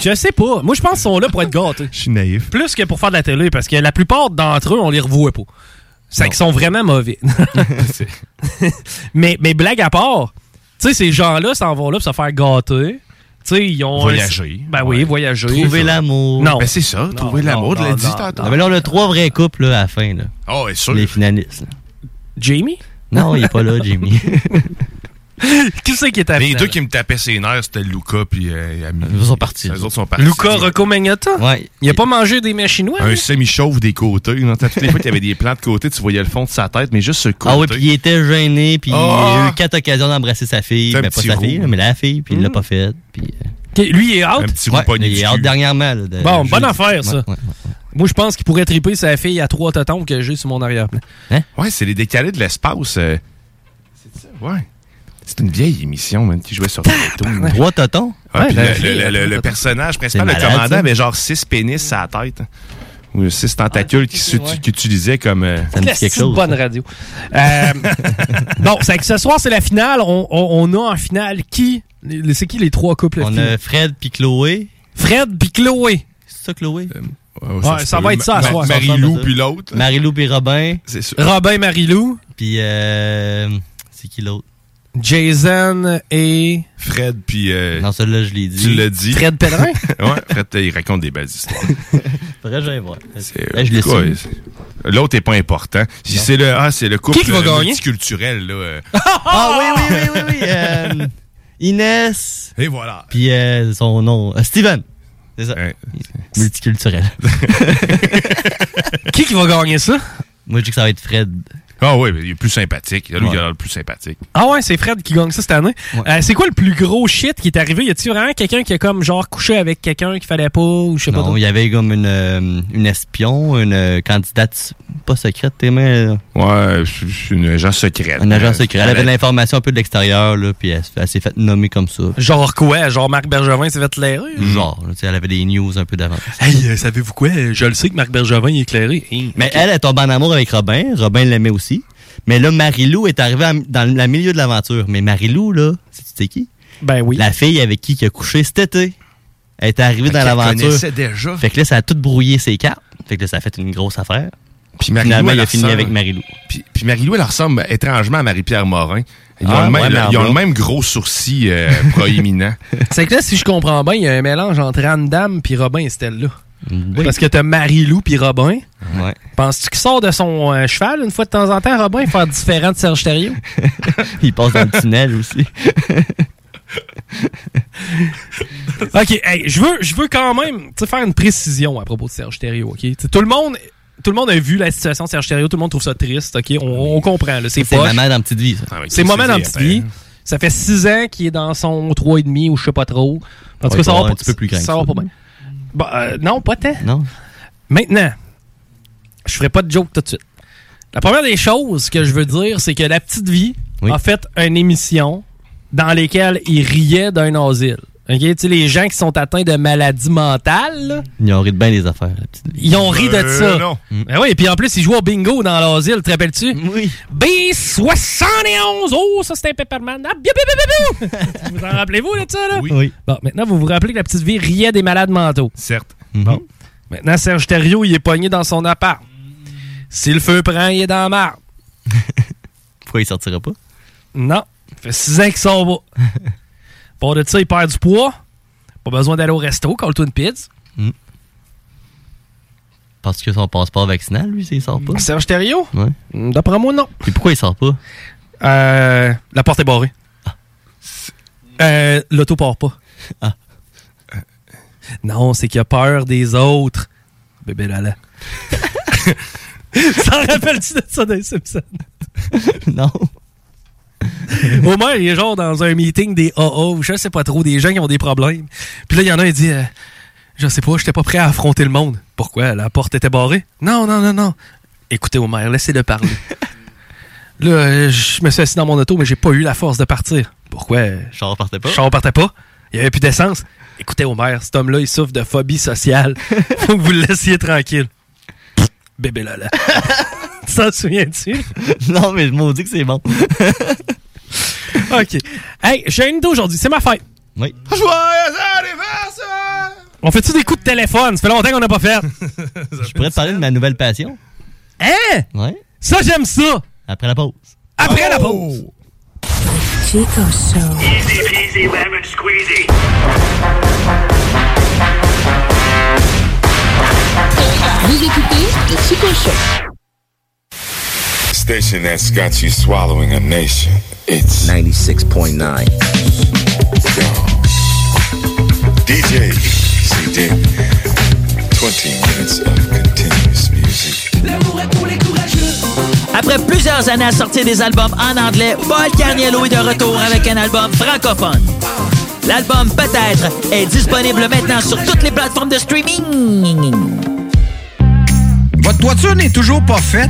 je sais pas. Moi, je pense qu'ils sont là pour être gâtés. Je suis naïf. Plus que pour faire de la télé, parce que la plupart d'entre eux, on les revoit pas. C'est qu'ils sont vraiment mauvais. mais, mais blague à part, tu sais, ces gens-là s'en vont là pour se faire gâter. Sais, ils ont. Voyager. Ben oui, voyager. Trouver l'amour. Non. Ben c'est ça, trouver l'amour, tu non, l'as dit non, tantôt. Ah, mais là, on a trois vrais couples là, à la fin. Là. Oh, ouais, sûr. Les finalistes. là. Jamie? Non, il est pas là, Jimmy. Qui c'est qui est Les deux qui me tapaient ses nerfs, c'était Luca puis euh, Ami. Ils sont partis. Les autres sont partis. Luca Rocco Magnotta? Ouais. Il a pas mangé des mets chinois? Un lui? semi-chauve des côtés. Toutes les fois qu'il y avait des plans de côté, tu voyais le fond de sa tête, mais juste le côté. Ah oui, puis il était gêné, puis il Ah! a eu quatre occasions d'embrasser sa fille. Ben, pas sa roux. fille, mais la fille, puis il l'a pas fait. Puis, euh, Ok, Lui, il est out? Un petit ouais, il est out dernièrement. là, de- Bon, bonne affaire, ça. Ouais, ouais, ouais. Moi, je pense qu'il pourrait triper sa fille à trois totons que j'ai sur mon arrière-plan. Ouais, c'est les décalés de l'espace. euh. C'est ça, ouais. C'est une vieille émission, man, qui jouait sur Télétoon. Trois totons? Ah, Ouais, la le, le- personnage principal, le commandant, ça. avait genre six pénis à la tête. Ou six tentacules qui Ouais. s'ut- qui utilisaient comme. euh, Ça me dit quelque C'est une chose. bonne radio. Euh, bon, c'est que ce soir, c'est la finale. On, on- on a en finale qui? C'est qui les trois couples? On a Fred puis Chloé. Fred puis Chloé. C'est ça, Chloé? Ouais, se ça va être ça à Ma- soir. Marie-Lou Ça, puis l'autre. Marie-Lou puis Robin. C'est sûr. Robin Marilou. Puis, euh, c'est qui l'autre? Jason et... Fred, puis... euh, Non, celui-là, je l'ai dit. Tu l'as dit. Fred Pellerin? ouais, Fred, il raconte des belles histoires. Faudrait que j'aille voir. C'est- je l'ai su. L'autre est pas important. Si c'est le, ah, c'est le couple Qui qui va gagner? multiculturel, là. euh. Ah oui, oui, oui, oui, oui. euh, Inès. Et voilà. Puis euh, son nom, euh, Steven. C'est ça. Multiculturel. Qui qui va gagner ça? Moi, je dis que ça va être Fred. Ah oui, il est plus sympathique. Lui, il a l'air le plus sympathique. Ah ouais, c'est Fred qui gagne ça cette année. Euh, c'est quoi le plus gros shit qui est arrivé? Y a-t-il vraiment quelqu'un qui a comme genre couché avec quelqu'un qu'il fallait pas ou je sais pas Non, il y avait comme une, euh, une espion, une euh, candidate pas secrète, t'es mais Ouais, une agent secrète. un agent secret. Elle avait de l'information un peu de l'extérieur, là, puis elle, elle s'est fait nommer comme ça. Genre quoi? Genre Marc Bergevin s'est fait? Genre, là, tu sais, elle avait des news un peu d'avance. Hey, savez-vous quoi? Je le sais que Marc Bergevin est éclairé. Mais elle est tombée en amour avec Robin. Robin l'aimait aussi. Mais là, Marilou est arrivée à- dans le milieu de l'aventure. Mais Marilou, là, tu sais qui? Ben oui. La fille avec qui il a couché cet été. Elle est arrivée Fait dans l'aventure. déjà. Fait que là, ça a tout brouillé ses cartes. Fait que là, ça a fait une grosse affaire. Puis Marilou, Finalement, elle il a fini ressemble- avec Marilou. Puis, puis Marilou, elle ressemble étrangement à Marie-Pierre Morin. Ils ont, Ah, le, même, ouais, mais en ils ont le blanc. même gros sourcil euh, proéminent. C'est que là, si je comprends bien, il y a un mélange entre Anne Dame puis Robin et Parce que t'as Marie-Lou puis Robin. Ouais. Penses-tu qu'il sort de son euh, cheval une fois de temps en temps, Robin, faire différent de Serge Thériault? il passe dans le tunnel aussi. OK, hey, je veux, je veux quand même faire une précision à propos de Serge Thériault, OK? Tu sais, Tout le monde... Tout le monde a vu la situation de Serge Thériault, tout le monde trouve ça triste, OK? On, on comprend, là, c'est C'est maman dans Petite Vie, ça. C'est moment dans Petite Vie. Ça fait six ans qu'il est dans son 3,5 ou je sais pas trop. En tout cas, ça il va un petit peu plus grand ça va pas bien. Bah, euh, non, pas tant. Non. Maintenant, je ferai pas de joke tout de suite. La première des choses que je veux dire, c'est que La Petite Vie a fait une émission dans laquelle il riait d'un asile. OK? Tu sais, les gens qui sont atteints de maladies mentales, là, Ils ont ri de bien des affaires. la petite vie. ils ont ri de Euh, ça. non. Ben oui, et puis en plus, ils jouent au bingo dans l'asile, te rappelles-tu? Oui. B71! Oh, ça c'était un Pepperman. Ah, biou, biou, biou, biou, biou. vous en rappelez-vous de ça, là? Oui. Bon, maintenant, vous vous rappelez que la petite vie riait des malades mentaux. Certes. Bon. Maintenant, Serge Thériault, il est pogné dans son appart. Si le feu prend, il est dans la marde. Pourquoi il sortira pas? Non. Ça fait six ans qu'il sort pas. Pour de ça, il perd du poids. Pas besoin d'aller au resto, call-toi une pizza. Parce que son passeport vaccinal, lui, s'il sort pas. Serge Thériault? Ouais. D'après moi, non. Et pourquoi il sort pas? Euh, la porte est barrée. Euh, L'auto part pas. Ah. Euh, Non, c'est qu'il a peur des autres. Bébé Lala. T'en rappelles-tu de ça Simpsons? non. Homer, il est genre dans un meeting des AA ou je sais pas trop, des gens qui ont des problèmes. Puis là, il y en a, il dit euh, Je sais pas, j'étais pas prêt à affronter le monde. Pourquoi? La porte était barrée? Non, non, non, non. Écoutez, Homer, laissez-le parler. là, je me suis assis dans mon auto, mais j'ai pas eu la force de partir. Pourquoi? Char partait pas? Char partait pas. Il y avait plus d'essence. Écoutez, Homer, cet homme-là, il souffre de phobie sociale. Faut que vous le laissiez tranquille. Pff, Bébé Lala. tu t'en souviens-tu? non, mais je maudis que c'est bon. OK. Hey, j'ai une idée aujourd'hui. C'est ma fête. Oui. Joyeux anniversaire! On fait-tu des coups de téléphone? Ça fait longtemps qu'on n'a pas fait. Je pourrais te parler de ma nouvelle passion. Hein? Ouais. Ça, j'aime ça. Après la pause. Après la pause. Chico Show. Easy peasy lemon squeezy. Vous écoutez le Chico Show. Station that's got you swallowing a nation. It's 96.9. DJ CD. 20 minutes of continuous music. Après plusieurs années à sortir des albums en anglais, Paul Carniello est de retour avec un album francophone. L'album Peut-être est disponible maintenant sur toutes les plateformes de streaming. Votre toiture n'est toujours pas faite?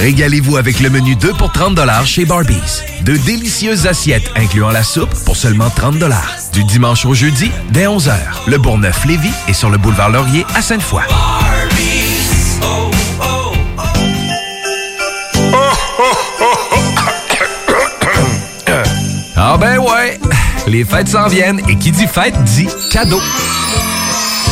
Régalez-vous avec le menu 2 pour 30 chez Barbies. De délicieuses assiettes incluant la soupe pour seulement 30 Du dimanche au jeudi, dès 11h. Le Bourgneuf-Lévis est sur le boulevard Laurier à Sainte-Foy. Ah ben ouais, les fêtes s'en viennent et qui dit fête dit cadeau.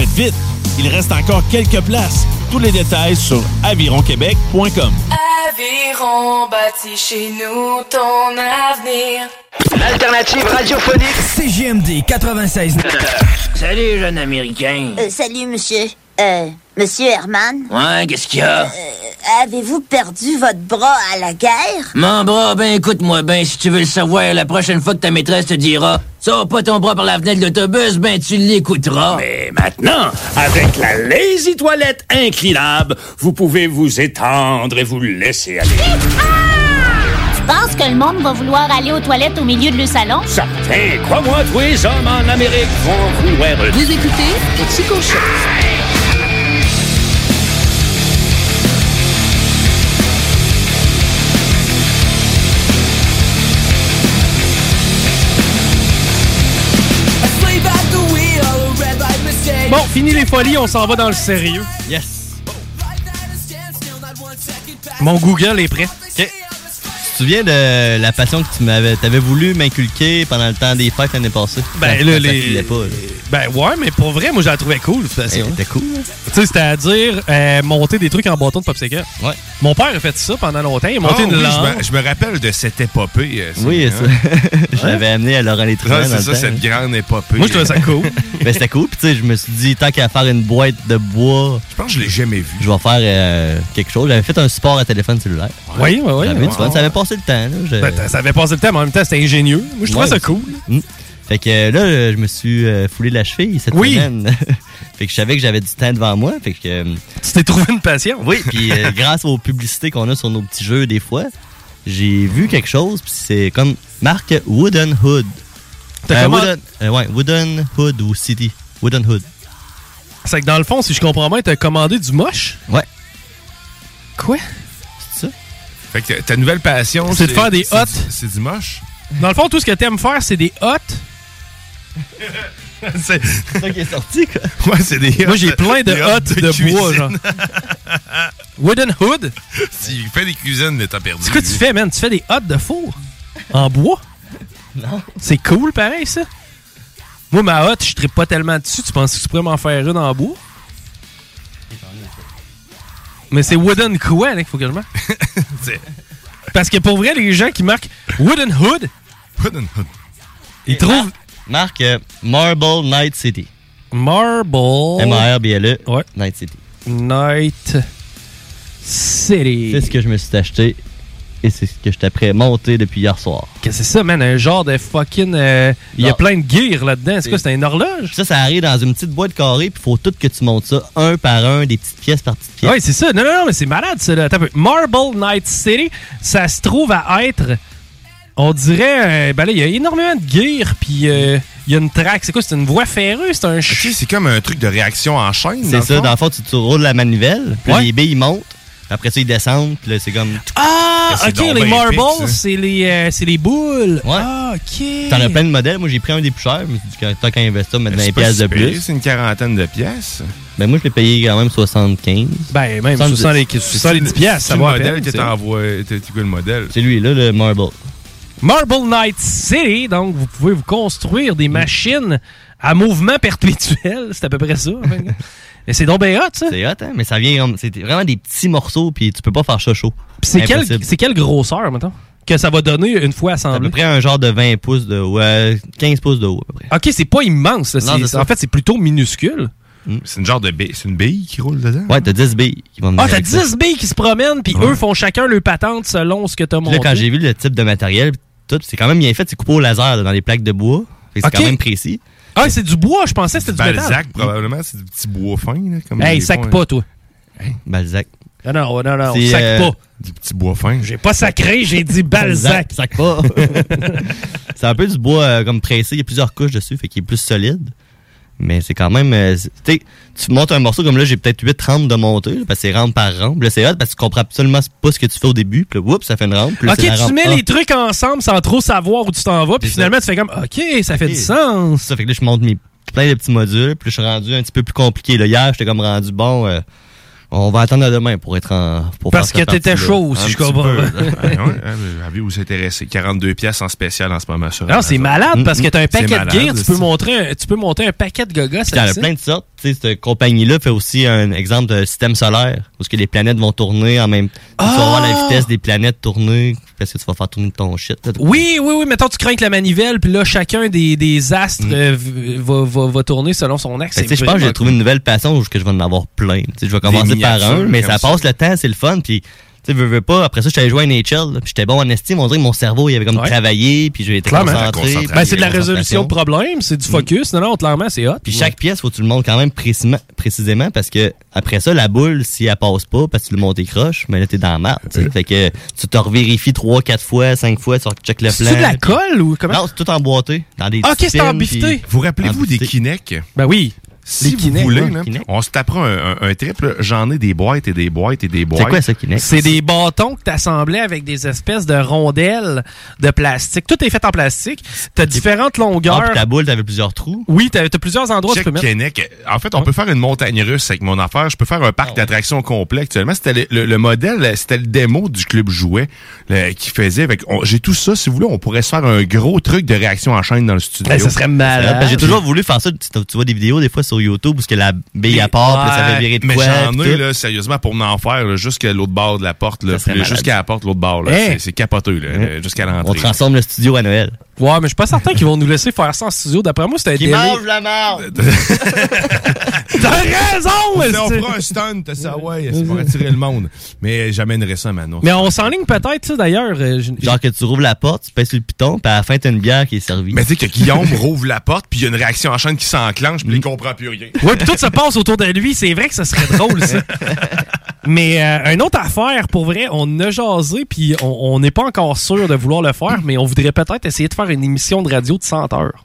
Faites vite, il reste encore quelques places. Tous les détails sur avironquebec.com. Aviron bâti chez nous ton avenir. L'alternative radiophonique CGMD 96. Salut, jeune américain. Euh, salut, monsieur. Euh, monsieur Herman. Ouais, qu'est-ce qu'il y a? Euh, Avez-vous perdu votre bras à la guerre? Mon bras, ben écoute-moi ben, si tu veux le savoir, la prochaine fois que ta maîtresse te dira « Sors pas ton bras par la fenêtre de l'autobus », ben tu l'écouteras. Mais maintenant, avec la Lazy Toilette inclinable, vous pouvez vous étendre et vous laisser aller. Tu penses que le monde va vouloir aller aux toilettes au milieu de le salon? Certains, crois-moi, tous les hommes en Amérique vont vouloir... Vous écoutez le fini les folies, on s'en va dans le sérieux. Yes. Mon Google est prêt. Tu te souviens de la passion que tu m'avais avais voulu m'inculquer pendant le temps des fêtes l'année passée? Ben, là, ça les- pas, là. Ben ouais, mais pour vrai, moi, je la trouvais cool, cette façon. C'était cool. hein? Tu sais, c'est-à-dire euh, monter des trucs en bâton de popsicle. Ouais. Mon père a fait ça pendant longtemps. Il a monté Ah une oui, lampe. je, me, rappelle de cette épopée. euh, c'est- Oui, hein? ça. je l'avais amené à Laurent Létriand Ah, c'est le ça, temps, cette grande épopée. Moi, je trouvais ça cool. ben, c'était cool. Puis, tu sais, je me suis dit, tant qu'à faire une boîte de bois. Je pense que je l'ai jamais vu. Je vais faire euh, quelque chose. J'avais fait un support à téléphone cellulaire. Oui, oui, oui. Ça avait passé le temps. Là. Je- Ben, ça avait passé le temps, mais en même temps, c'était ingénieux. Moi, je trouvais Ouais, ça cool. Mm. Fait que là, je me suis euh, foulé la cheville cette Oui. semaine. fait que je savais que j'avais du temps devant moi. Fait que. euh, Tu t'es trouvé une passion. Oui, puis euh, grâce aux publicités qu'on a sur nos petits jeux, des fois, j'ai vu quelque chose, puis c'est comme marque Wooden Hood. T'as Euh, comment- Wooden, euh, ouais, Wooden Hood ou City. Wooden Hood. C'est que dans le fond, si je comprends bien, t'as commandé du moche? Ouais. Quoi? Fait que ta nouvelle passion, C'est de faire des hottes. C'est du moche? Dans le fond, tout ce que t'aimes faire, c'est des hottes. c'est ça qui est sorti, quoi. Ouais, c'est des Moi, j'ai plein de hottes de, bois, genre. Wooden Hood? S'il fait des cuisines, mais t'as perdu. C'est quoi tu fais, man? Tu fais des hottes de four? En bois? Non. C'est cool, pareil, ça. Moi, ma hotte, je ne pas tellement dessus. Tu penses que tu pourrais m'en faire une en bois? Mais c'est wooden quoi, là, qu'il faut que je marque? Parce que pour vrai, les gens qui marquent Wooden Hood, Wooden Hood. ils trouvent Marque euh, Marble Night City. Marble M-A-R-B-L-E. Ouais. Night City. Night City. C'est ce que je me suis acheté et c'est ce que je t'ai prêt monter depuis hier soir. Que que c'est ça, man? Un genre de fucking. euh, Il y a plein de gear là-dedans. C'est quoi? C'est une horloge? Ça, ça arrive dans une petite boîte carrée, puis il faut tout que tu montes ça un par un, des petites pièces par petites pièces. Oui, c'est ça. Non, non, non, mais c'est malade, ça. Là. Marble Night City, ça se trouve à être. On dirait. euh, ben là, il y a énormément de gear, puis euh, il y a une track. C'est quoi? C'est une voie ferrée? C'est un. ch- c'est comme un truc de réaction en chaîne. C'est ça, dans le fond, tu, tu roules la manivelle, puis Ouais. les billes ils montent, après ça, ils descendent, puis là, c'est comme. Ah, ok, les marbles, c'est les, euh, c'est les boules. Ah, ok. T'en as plein de modèles. Moi, j'ai pris un des plus chers, mais c'est du tant qu'à investir, mettre 20 C'est pas pièces de plus. C'est une quarantaine de pièces. Ben, moi, je l'ai payé quand même 75. Ben, même 70. 70 70 piastres, ça C'est va le modèle que c'est- t'envoies. C'est quoi le modèle? C'est lui, là, le Marble. Marble Night City, donc vous pouvez vous construire des machines à mouvement perpétuel. C'est à peu près ça. Et c'est donc bien hot, ça. C'est hot, hein? Mais ça vient. C'est vraiment des petits morceaux, puis tu peux pas faire ça chaud. Puis c'est quelle, Impossible. c'est quelle grosseur, maintenant? Que ça va donner une fois C'est à assemblé? peu près un genre de 20 pouces de haut. euh, 15 pouces de haut, à peu près. Ok, c'est pas immense. Non, ça. en fait, c'est plutôt minuscule. C'est une genre de bille. C'est une bille qui roule dedans? Ouais, t'as 10 billes qui vont Ah, t'as avec ça. 10 billes qui se promènent, puis eux font chacun leur patente selon ce que t'as Puis monté. là, quand j'ai vu le type de matériel, pis tout, c'est quand même bien fait. C'est coupé au laser là, dans les plaques de bois. C'est quand même précis. Ah, c'est du bois, je pensais que c'était du métal. Balzac, probablement. C'est du petit bois fin. Là, comme Hey, sac pas, hein. toi. Balzac. Non, non, non, non, sac euh, pas. Du petit bois fin. J'ai pas sacré, j'ai dit Balzac. Sac pas. c'est un peu du bois euh, comme pressé. Il y a plusieurs couches dessus, fait qu'il est plus solide. Mais c'est quand même. euh, tu sais, tu montes un morceau comme là, j'ai peut-être 8 rampes de monter, là, parce que c'est rampe par rampe. Là, c'est hot parce que tu comprends absolument pas ce que tu fais au début. Puis là, oups, ça fait une rampe. Puis là, Ok, tu rampe mets A. les trucs ensemble sans trop savoir où tu t'en vas, puis finalement, tu fais comme, ok, ça fait du sens. Ça fait que là, je monte mes, plein de petits modules. Puis je suis rendu un petit peu plus compliqué. Là, hier, j'étais comme rendu bon. euh, on va attendre à demain pour être en. Pour Parce faire que t'étais chaud, si Un je comprends. Avez-vous s'intéresser? 42 pièces en spécial en ce moment sur Non, c'est malade parce que t'as un paquet de gear, tu peux, montrer un, tu peux monter un paquet de gogos. Puis il y en a plein de sortes. Cette compagnie-là fait aussi un exemple de système solaire où que les planètes vont tourner en même temps. Tu vas voir la vitesse des planètes tourner parce que tu vas faire tourner ton shit. là. Oui, oui, oui. Mettons, tu crains que la manivelle, puis là, chacun des, des astres euh, v- va, va, va tourner selon son axe. Je pense que j'ai trouvé une nouvelle passion où je vais en avoir plein. Je vais commencer par un, mais ça. passe le temps, c'est le fun. Puis, tu sais, veux, veux pas. Après ça, j'étais allé jouer à NHL, puis j'étais bon en estime. On dirait que mon cerveau, il avait comme Ouais. travaillé, puis j'ai été Clairement. concentré. Ben, c'est de la résolution de problème, c'est du focus. Non, non, clairement, c'est hot. Puis chaque pièce, faut que tu le montes quand même précisément, précisément parce que après ça, la boule, si elle passe pas, parce que tu le montes croche, mais là, t'es dans la marde. tu sais. Fait que tu te revérifies trois, quatre fois, cinq fois, tu check le plan. C'est de la colle ou comment? Non, c'est tout emboîté. Dans des Ah, ok, c'est puis- Vous rappelez-vous des. Kinect? Ben oui. Si vous voulez, là, on se tapera un, un, un trip. là. J'en ai des boîtes et des boîtes et des boîtes. C'est quoi ça, Kinect? C'est des bâtons que tu assemblais avec des espèces de rondelles de plastique. Tout est fait en plastique. Tu as différentes Ah, longueurs. puis ta boule, t'avais plusieurs trous. oui, tu as, plusieurs endroits où tu peux mettre. Kinect. En fait, on peut faire une montagne russe avec mon affaire. Je peux faire un Ah parc d'attractions complet. Actuellement, c'était le, le- le modèle, c'était le démo du club jouet qui faisait. avec- on- J'ai tout ça. Si vous voulez, on pourrait se faire un gros truc de réaction en chaîne dans le studio. Ben, ça serait malade. Ben, j'ai toujours voulu faire ça. Tu, tu vois des vidéos des fois sur YouTube où ce que la bille à part, puis ça fait virer de mais j'en ai, là, sérieusement, pour m'en faire jusqu'à l'autre bord de la porte. Là, jusqu'à la porte, l'autre bord. là. Hein? C'est- capoteux, là, jusqu'à On l'entrée. transforme le studio à Noël. Ouais, mais je suis pas certain qu'ils vont nous laisser faire ça en studio. D'après moi, c'était un Qui mange la marde! T'as raison! On fera un stunt, t'as ça, ouais, c'est pour attirer le monde. Mais j'amènerais ça, Manon. Mais on s'enligne peut-être, ça, d'ailleurs. euh, Genre que tu rouvres la porte, tu pèses le piton, puis à la fin, t'as une bière qui est servie. Mais tu sais que Guillaume rouvre la porte, puis il y a une réaction en chaîne qui s'enclenche, puis il comprend plus rien. Ouais, puis tout se passe autour de lui. C'est vrai que ça serait drôle, ça. mais euh, une autre affaire, pour vrai, on a jasé, puis on n'est pas encore sûr de vouloir le faire, mais on voudrait peut-être essayer de faire une émission de radio de 100 heures.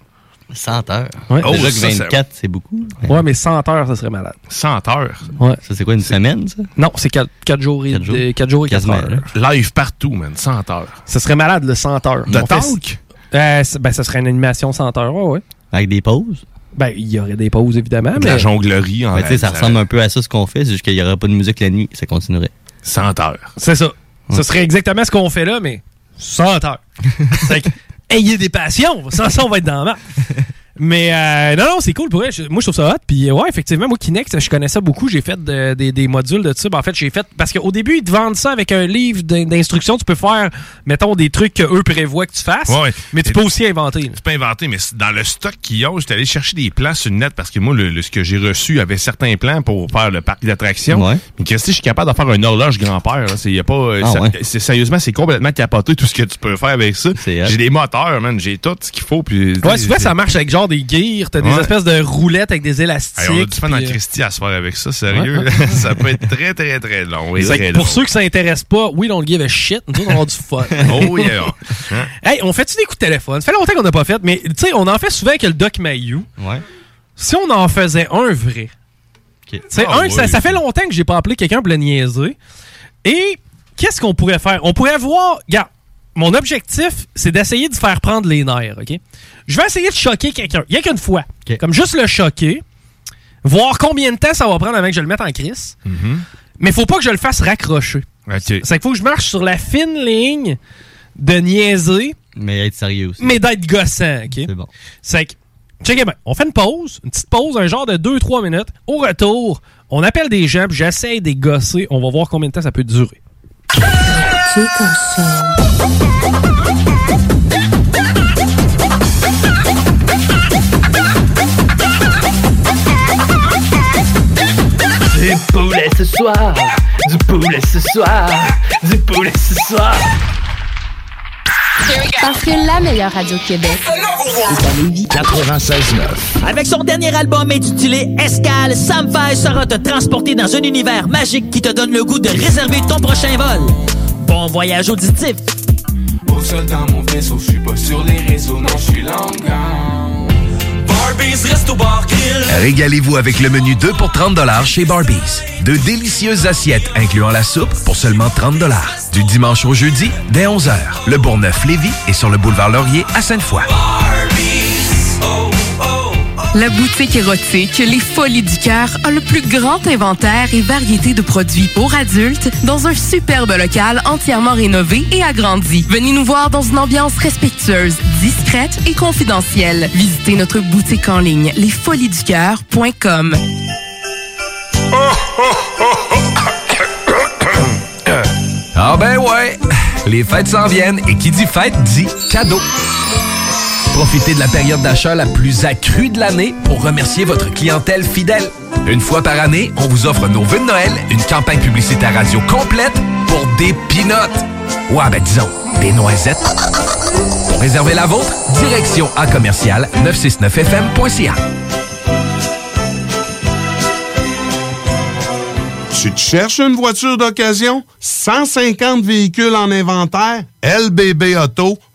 100 heures. Ouais. Déjà Oh, que ça, ça- 24, c'est beaucoup. Ouais, mais 100 heures, ça serait malade. 100 heures? Ouais. Ça, c'est quoi, une semaine, ça? Non, c'est 4, jours, et, Quatre jours? 4 jours et 4 Quasiment, heures. Live partout, man. 100 heures. Ça serait malade, le 100 heures. De On fait- talk? Euh, ben, ça serait une animation 100 heures, ouais, ouais. Avec des pauses? Ben, il y aurait des pauses, évidemment, De la jonglerie en sais, ça ressemble un peu à ça, ce qu'on fait, c'est juste qu'il n'y aurait pas de musique la nuit, ça continuerait. 100 heures. C'est ça. Ce serait exactement ce qu'on fait là, mais 100 heures. Fait que, ayez des passions. Sans ça, on va être dans la merde. Mais euh, non, non, c'est cool pour vrai. Je- Moi, je trouve ça hot. Puis euh, ouais, effectivement, moi, Kinect, je connais ça beaucoup. J'ai fait de- des, des modules de ça. Ben, en fait, j'ai fait... Parce qu'au début, ils te vendent ça avec un livre d'in- d'instructions. Tu peux faire, mettons, des trucs qu'eux prévoient que tu fasses. Ouais. Mais tu peux aussi inventer. Tu peux inventer, mais dans le stock qu'ils ont, j'étais allé chercher des plans sur le net parce que moi, le, le- ce que j'ai reçu avait certains plans pour faire le parc d'attractions. Ouais. Mais Christy, je suis capable de faire une horloge grand-père. C'est pas, euh, Ah ça- ouais. c'est- sérieusement, c'est complètement capoté tout ce que tu peux faire avec ça. J'ai des moteurs, man. J'ai tout ce qu'il faut. Puis, Ouais, souvent, ça marche avec genre des gears. T'as des espèces de roulettes avec des élastiques. Hey, on a du fun en euh, Christy à se faire avec ça, sérieux. Ouais. ça peut être très, très, très long. très que pour long. ceux qui s'intéressent pas, we don't give a shit. Nous, on va avoir du fun. Oh yeah. Hein? Hey, on fait-tu des coups de téléphone? Ça fait longtemps qu'on n'a pas fait, mais tu sais, on en fait souvent avec le Doc Mayou. Ouais. Si on en faisait un vrai. Sais, Ah un, ça, ça fait longtemps que j'ai pas appelé quelqu'un pour le niaiser. Et qu'est-ce qu'on pourrait faire? On pourrait voir. Regarde, mon objectif, c'est d'essayer de faire prendre les nerfs, OK? Je vais essayer de choquer quelqu'un. Il y a qu'une fois. Comme juste le choquer. Voir combien de temps ça va prendre avant que je le mette en crise. Mais faut pas que je le fasse raccrocher. C'est qu'il faut que je marche sur la fine ligne de niaiser, Mais être sérieux aussi. mais d'être gossant, OK? C'est bon. C'est que, bien, on fait une pause, une petite pause, un genre de 2-3 minutes. Au retour, on appelle des gens, puis j'essaie de les gosser. On va voir combien de temps ça peut durer. Du poulet ce soir, du poulet ce soir, du poulet ce soir. Parce que la meilleure radio Québec est à Lévis. 96.9. Avec son dernier album intitulé Escale, Sam Fay sera te transporter dans un univers magique qui te donne le goût de réserver ton prochain vol. Bon voyage auditif. Au sol dans mon vaisseau, je suis pas sur les réseaux, non, je suis Barbies reste au bar grill. Régalez-vous avec le menu 2 pour 30 chez Barbies. De délicieuses assiettes incluant la soupe pour seulement 30 Du dimanche au jeudi, dès 11h. Le Bourgneuf-Lévis est sur le boulevard Laurier à Sainte-Foy. La boutique érotique Les Folies du Cœur a le plus grand inventaire et variété de produits pour adultes dans un superbe local entièrement rénové et agrandi. Venez nous voir dans une ambiance respectueuse, discrète et confidentielle. Visitez notre boutique en ligne lesfoliesducoeur.com. Ah ben ouais, les fêtes s'en viennent et qui dit fête dit cadeau. Profitez de la période d'achat la plus accrue de l'année pour remercier votre clientèle fidèle. Une fois par année, on vous offre nos vœux de Noël, une campagne publicitaire radio complète pour des pinottes. Ouais, ben disons, des noisettes. Pour réserver la vôtre, direction à commercial 969fm.ca. Tu cherches une voiture d'occasion? 150 véhicules en inventaire? lbbauto.com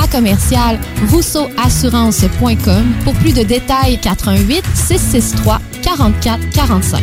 à commercial rousseauassurance.com pour plus de détails 88 663 44 45.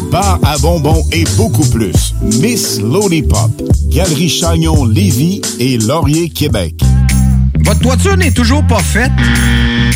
bar à bonbons et beaucoup plus. Miss Lollipop, Galerie Chagnon Lévis et Laurier Québec. Votre toiture n'est toujours pas faite?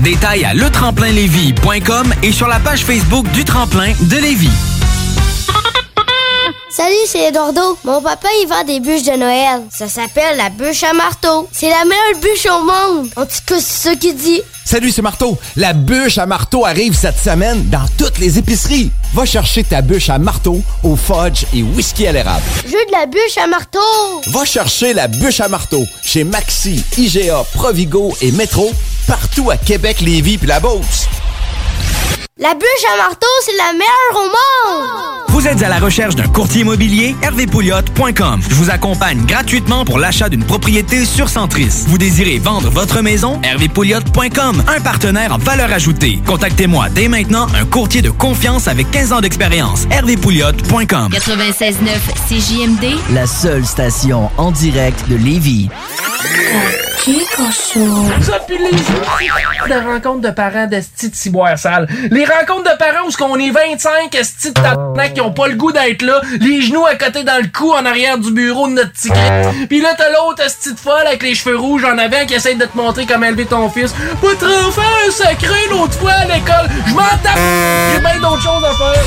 Détails à letremplinlévis.com et sur la page Facebook du Tremplin de Lévis. Salut, c'est Eduardo. Mon papa, il vend des bûches de Noël. Ça s'appelle la bûche à marteau. C'est la meilleure bûche au monde. En tout cas, c'est ça qu'il dit. Salut, c'est Marteau. La bûche à marteau arrive cette semaine dans toutes les épiceries. Va chercher ta bûche à marteau au fudge et whisky à l'érable. Je veux de la bûche à marteau. Va chercher la bûche à marteau chez Maxi, IGA, Provigo et Metro, partout à Québec, Lévis puis la Beauce. La bûche à marteau, c'est la meilleure au monde. Vous êtes à la recherche d'un courtier immobilier? hervépouliotte.com. Je vous accompagne gratuitement pour l'achat d'une propriété sur Centris. Vous désirez vendre votre maison? hervépouliotte.com. Un partenaire en valeur ajoutée. Contactez-moi dès maintenant un courtier de confiance avec 15 ans d'expérience. hervépouliotte.com. 96.9 CJMD. La seule station en direct de Lévis. Les de rencontres de parents d'esti de ciboire sale. Les rencontres de parents où ce qu'on est 25 esti de tabarnak qui ont pas le goût d'être là, les genoux à côté dans le cou en arrière du bureau de notre tigre. Puis là t'as l'autre esti de folle avec les cheveux rouges en avant qui essaie de te montrer comment élever ton fils. Votre enfant est sacré l'autre fois à l'école. Je m'en tape. J'ai bien d'autres choses à faire.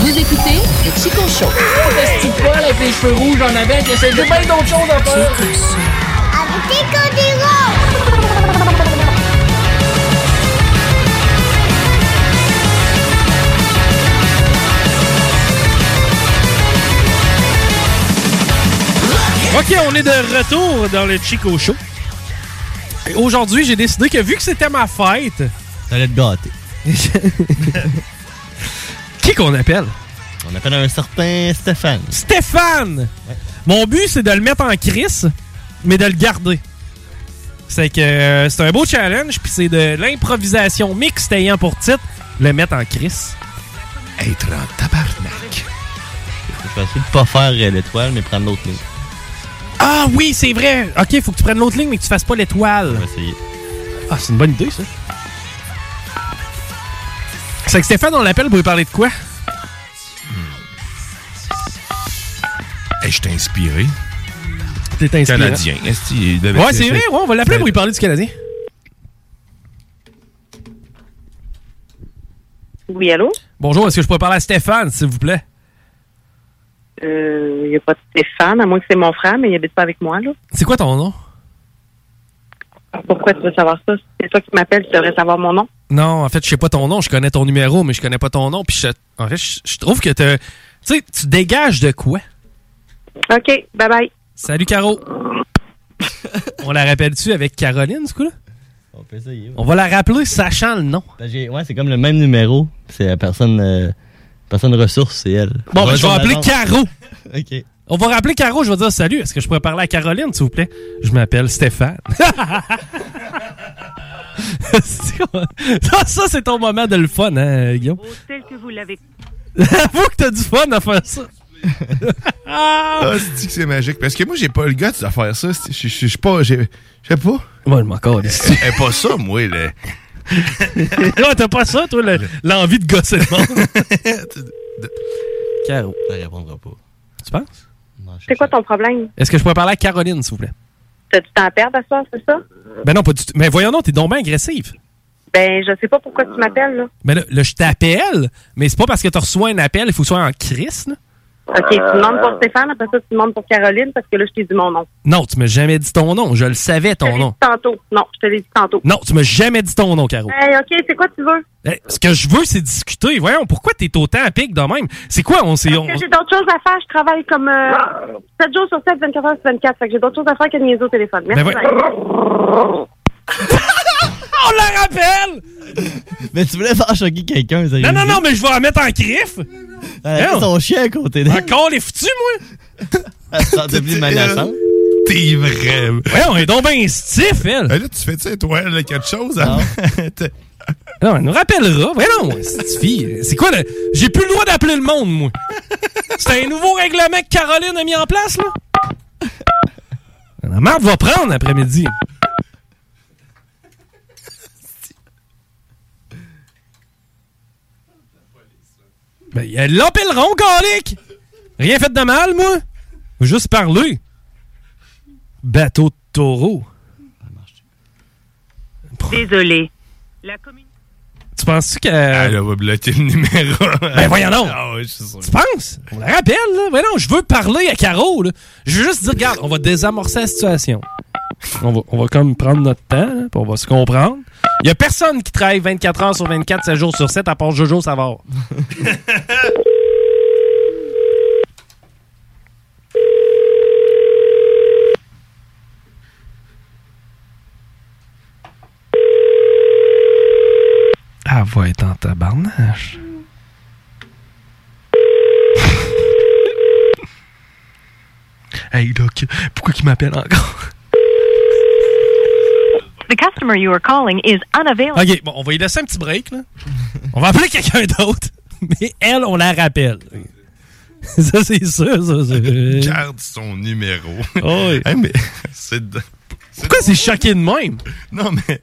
Vous écoutez le Chico Show. L'autre esti de folle avec les cheveux rouges en avant qui essaie de bien d'autres choses à faire. Avec Chico OK, on est de retour dans le Chico Show. Aujourd'hui, j'ai décidé que vu que c'était ma fête. T'allais te gâter. Qui qu'on appelle? On appelle un certain Stéphane. Stéphane! Mon but, c'est de le mettre en crise, mais de le garder. C'est que euh, c'est un beau challenge, puis c'est de l'improvisation mixte ayant pour titre le mettre en crise. Être en tabarnak. Je vais essayer de pas faire euh, l'étoile, mais prendre l'autre ligne. Ah oui, c'est vrai! Ok, faut que tu prennes l'autre ligne, mais que tu fasses pas l'étoile. On va essayer. Ah, c'est une bonne idée, ça. C'est que Stéphane, on l'appelle pour lui parler de quoi? Hey, je t'ai inspiré. T'es inspiré. Canadien. Est-ce qu'il devait- Ouais, c'est vrai, ouais, on va l'appeler pour lui parler du Canadien. Oui, allô? Bonjour, est-ce que je pourrais parler à Stéphane, s'il vous plaît? Il n'y a pas de Stéphane, à moins que c'est mon frère, mais il habite pas avec moi, là. C'est quoi ton nom? Pourquoi tu veux savoir ça? C'est toi qui m'appelles, tu devrais savoir mon nom. Non, en fait, je sais pas ton nom, je connais ton numéro, mais je connais pas ton nom. Puis je- en fait, je, je trouve que te, tu sais, tu dégages de quoi? OK, bye-bye. Salut, Caro. On la rappelle-tu avec Caroline, ce coup-là? On peut essayer. ouais. On va la rappeler sachant le nom. Ben, j'ai- ouais, c'est comme le même numéro. C'est la personne, euh, personne ressource, c'est elle. Bon, On ben, je vais appeler. Caro. OK. On va rappeler Caro, je vais dire salut. Est-ce que je pourrais parler à Caroline, s'il vous plaît? Je m'appelle Stéphane. ça, ça, c'est ton moment de le fun, hein, Guillaume? Tel que vous l'avez. Avoue que t'as du fun à faire ça. Ah, c'est que c'est magique? Parce que moi, j'ai pas le gars de faire ça. Je suis pas. Je sais pas. Moi, je m'en. Eh, pas ça, moi, là. Ouais, t'as pas ça, toi, le- l'envie de gosser le monde? Caro. Elle répondra pas. Tu penses? C'est quoi ton problème? Est-ce que je pourrais parler à Caroline, s'il vous plaît? T'as du temps à perdre à ça, c'est ça? Ben non, pas du tout. Mais voyons donc, t'es donc bien agressif. Ben, je sais pas pourquoi tu m'appelles, là. Ben là, là, je t'appelle, mais c'est pas parce que t'as reçu un appel, il faut que tu sois en crise, là. OK, tu demandes pour Stéphane, après ça, tu demandes pour Caroline, parce que là, je t'ai dit mon nom. Non, tu m'as jamais dit ton nom. Je le savais, ton nom. Tantôt. Non, je te l'ai dit tantôt. Non, tu m'as jamais dit ton nom, Caro. Hey, OK, c'est quoi tu veux? Eh, ce que je veux, c'est discuter. Voyons, pourquoi t'es autant à pic de même? C'est quoi, on s'est... on- j'ai d'autres choses à faire. Je travaille comme euh, 7 jours sur 7, 24 heures sur 24. Fait que j'ai d'autres choses à faire que de niaiser au téléphone. Merci. Ben ouais. On la rappelle! Mais tu voulais faire choquer quelqu'un, Non, non, non, mais je vais la mettre en griffe. Elle a son chien à côté d'elle. Encore les foutus, moi? Elle menaçante. T'es vrai. Ouais, on est donc bien stiff, elle. là, tu fais, tu sais, toi, là, quelque chose. hein? Non, elle nous rappellera. Voyons, cette fille. C'est quoi, le... J'ai plus le droit d'appeler le monde, moi. C'est un nouveau règlement que Caroline a mis en place, là? La marde va prendre après-midi. Ben, ils l'appelleront, calique! Rien fait de mal, moi? Juste parler. Bateau de taureau. Désolé. Tu penses que. Elle va bloquer le numéro. Ben voyons donc. Ah ouais, je suis sûr. Tu penses? On la rappelle, là. Voyons, je veux parler à Caro, là. Je veux juste dire, regarde, on va désamorcer la situation. On va, on va comme prendre notre temps, là, puis on va se comprendre. Il y a personne qui travaille 24 heures sur 24, 7 jours sur 7, à part Jojo Savard. Ah, va être en tabarnache. hey, Doc, pourquoi il m'appelle encore? The customer you are calling is unavailable. OK, bon, on va y laisser un petit break, là. On va appeler quelqu'un d'autre, mais elle, on la rappelle. Ça, c'est sûr, ça. c'est- Garde son numéro. Oh oui. Hey, mais c'est Pourquoi c'est choqué de même? Non, mais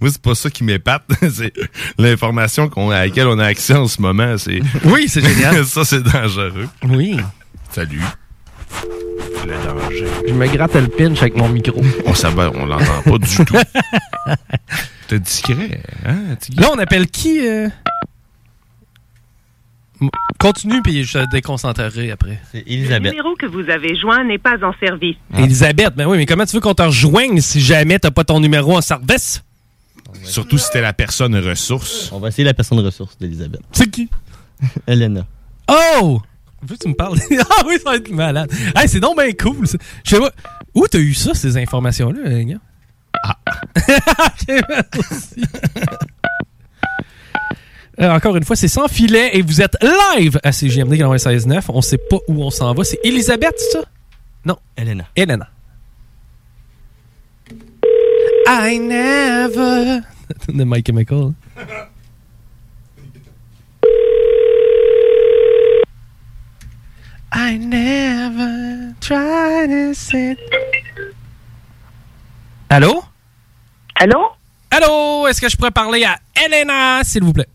moi, c'est pas ça qui m'épate. c'est l'information qu'on, à laquelle on a accès en ce moment. C'est... Oui, c'est génial. ça, c'est dangereux. Oui. Salut. Le danger. Je me gratte le pinch avec mon micro. On s'abat, on l'entend pas du tout. T'es discret, hein? Là, on appelle qui? euh? Continue, puis je te déconcentrerai après. C'est Le numéro que vous avez joint n'est pas en service. Elisabeth, ben oui, mais comment tu veux qu'on te rejoigne si jamais t'as pas ton numéro en service? Surtout si t'es la personne ressource. On va essayer la personne ressource d'Elisabeth. C'est qui? Elena. Oh! Que tu me parles? ah oui, ça va être malade. Hey, c'est donc bien cool. ça. Je sais pas. Où t'as eu ça, ces informations-là, gars? Ah. Euh, encore une fois, c'est sans filet et vous êtes live à CGMD 96.9. On sait pas où on s'en va. C'est Elisabeth, ça? Non. Elena. Elena. I never. de Mike Chemical. Allô? Allô? Allô? Est-ce que je pourrais parler à Elena, s'il vous plaît?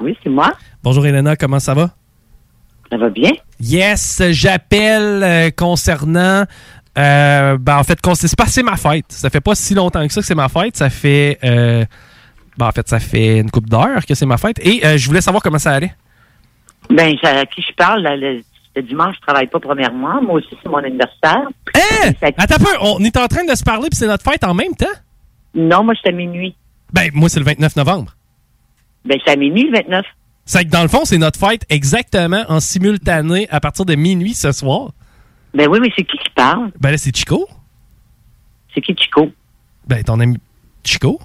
Oui, c'est moi. Bonjour Elena, comment ça va? Ça va bien? Yes, j'appelle euh, concernant. Euh, ben, en fait, c'est pas c'est ma fête. Ça fait pas si longtemps que ça que c'est ma fête. Ça fait. Euh, ben, en fait, ça fait une coupe d'heure que c'est ma fête. Et euh, je voulais savoir comment ça allait. Ben, à qui je parle, là, le dimanche, je travaille pas premièrement. Moi aussi, c'est mon anniversaire. Hein? Attends un peu, on est en train de se parler puis c'est notre fête en même temps? Non, moi, c'est à minuit. Ben, moi, c'est le 29 novembre. Ben, c'est à minuit, le 29. C'est que dans le fond, c'est notre fête exactement en simultané à partir de minuit ce soir. Ben oui, mais c'est qui qui parle? Ben là, c'est Chico. C'est qui Chico? Ben, ton ami Chico.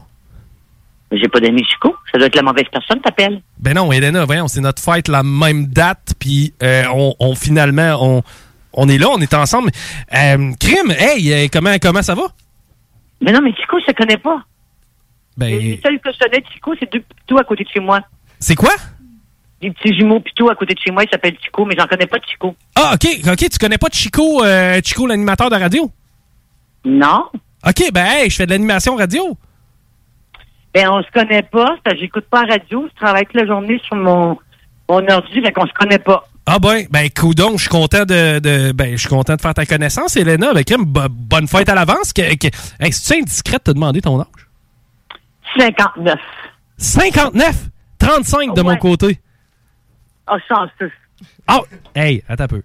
J'ai pas d'amis Chico. Ça doit être la mauvaise personne, t'appelles. Ben non, Elena, voyons, c'est notre fête la même date, puis euh, on, on- finalement, on, on est là, on est ensemble. Euh, crime, hey, euh, comment, comment ça va? Mais non, mais Chico, je te connais pas. Ben, que je connais Chico, c'est deux pitous à côté de chez moi. c'est quoi? Des petits jumeaux pitous à côté de chez moi, ils s'appellent Chico, mais j'en connais pas de Chico. Ah, ok, ok, tu connais pas Chico, euh, Chico, l'animateur de radio? Non. Ok, ben, hey, je fais de l'animation radio. Ben, on se connaît pas, j'écoute pas la radio, je travaille toute la journée sur mon, mon ordi, fait qu'on se connaît pas. Ah ben, ben, coudon, je suis content de, de- ben, je suis content de faire ta connaissance, Elena. Ben, crime, bo- bonne fête à l'avance. Que, que, hey, c'est-tu indiscret de te demander ton âge? 59. 59? 35 de mon côté. Ah, chanceux. Ah, hey, attends un peu.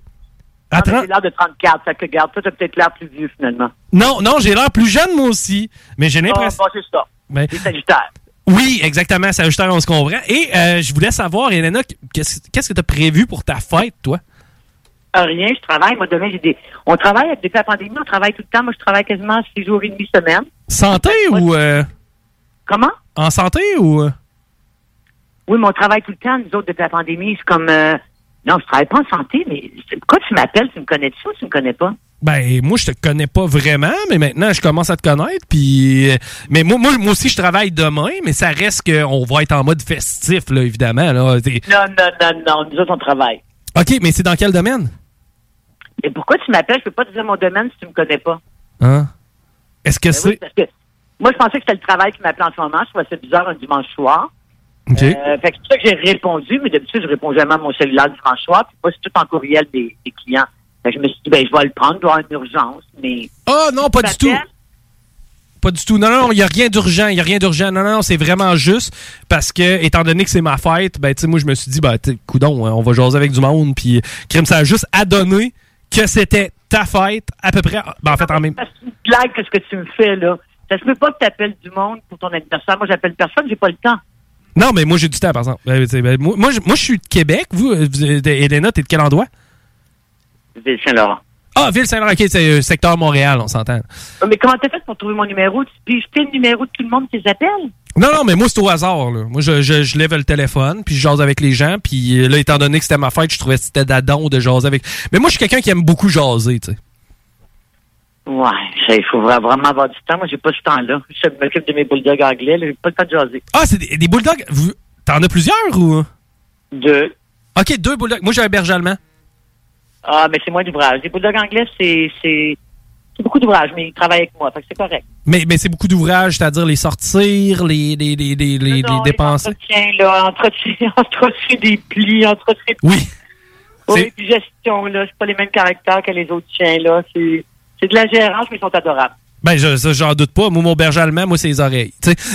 Ah, À mais 30 J'ai l'air de 34, ça que garde. Toi, t'as peut-être l'air plus vieux, finalement. Non, non, j'ai l'air plus jeune, moi aussi. Mais j'ai Ah, l'impression. bon, c'est ça. Ben- sagittaire. Oui, exactement, Sagittaire, on se comprend. Et euh, je voulais savoir, Elena, qu'est-ce que tu as prévu pour ta fête, toi? Ah, rien, je travaille. Moi, demain, j'ai des. On travaille depuis la pandémie, on travaille tout le temps. Moi, je travaille quasiment six jours et demi semaine. Santé ou. euh, Comment? en santé ou. euh? Oui, mais on travaille tout le temps, nous autres, depuis la pandémie. C'est comme. euh, Non, je travaille pas en santé, mais pourquoi tu m'appelles? Tu me connais-tu ou tu me connais pas? Ben, moi, je te connais pas vraiment, mais maintenant, je commence à te connaître. Puis, euh, mais moi, moi, moi aussi, je travaille demain, mais ça reste qu'on va être en mode festif, là, évidemment. Là. Non, non, non, non. Nous autres, on travaille. OK, mais c'est dans quel domaine? Et pourquoi tu m'appelles? Je peux pas te dire mon domaine si tu me connais pas. Hein? Est-ce que Ben c'est. oui, parce que moi, je pensais que c'était le travail qui m'appelait en ce moment. Je trouvais ça bizarre un dimanche soir. OK. Euh, fait que c'est pour ça que j'ai répondu, mais d'habitude, je réponds jamais à mon cellulaire dimanche soir. Puis moi, c'est tout en courriel des, des clients. Fait que je me suis dit, ben, je vais le prendre, doit y avoir une urgence, mais... Ah non, pas du tout. Pas du tout. Non, non, il n'y a rien d'urgent. Il n'y a rien d'urgent. Non, non, non, c'est vraiment juste parce que, étant donné que c'est ma fête, ben, tu sais, moi, je me suis dit, ben, coudon, hein, on va jaser avec du monde. Puis, crime, ça a juste adonné que c'était ta fête, à peu près. Ben, en fait, en même C'est une blague que ce que tu me fais, là. Ça se peut pas que tu appelles du monde pour ton anniversaire. Moi, j'appelle personne, j'ai pas le temps. Non, mais moi, j'ai du temps, par exemple. Ben, ben, moi, moi, je je suis de Québec. Vous, vous, Elena, t'es de quel endroit? Ville-Saint-Laurent. Ah, Ville-Saint-Laurent. OK, c'est euh, secteur Montréal, on s'entend. Euh, Mais comment t'as fait pour trouver mon numéro? Tu piges le numéro de tout le monde qui les appelle? Non, non, mais moi, c'est au hasard. Là. Moi, je, je, je lève le téléphone, puis je jase avec les gens. Puis euh, là, étant donné que c'était ma fête, je trouvais que c'était d'adon de jaser avec. Mais moi, je suis quelqu'un qui aime beaucoup jaser, tu sais. Ouais, il faut vra- vraiment avoir du temps. Moi, j'ai pas ce temps-là. Je m'occupe de mes bulldogs anglais, j'ai pas le temps de jaser. Ah, c'est des, des bulldogs? Vous- T'en as plusieurs ou? Deux. OK, deux bulldogs. Moi, j'ai un berger allemand. Ah, mais c'est moins d'ouvrage. Les bulldogs anglais, c'est, c'est, c'est beaucoup d'ouvrage, mais ils travaillent avec moi, fait que c'est correct. Mais, mais c'est beaucoup d'ouvrages, c'est-à-dire les sortir, les, les, les, les, les, les dépenser? Entretien, là, entretien, entretien des plis, entretien... Oui. Oui, puis gestion, là, c'est pas les mêmes caractères que les autres chiens, là. C'est, c'est de la gérance, mais ils sont adorables. Ben, je, ça, j'en doute pas. Moi, mon berger allemand, moi, c'est les oreilles.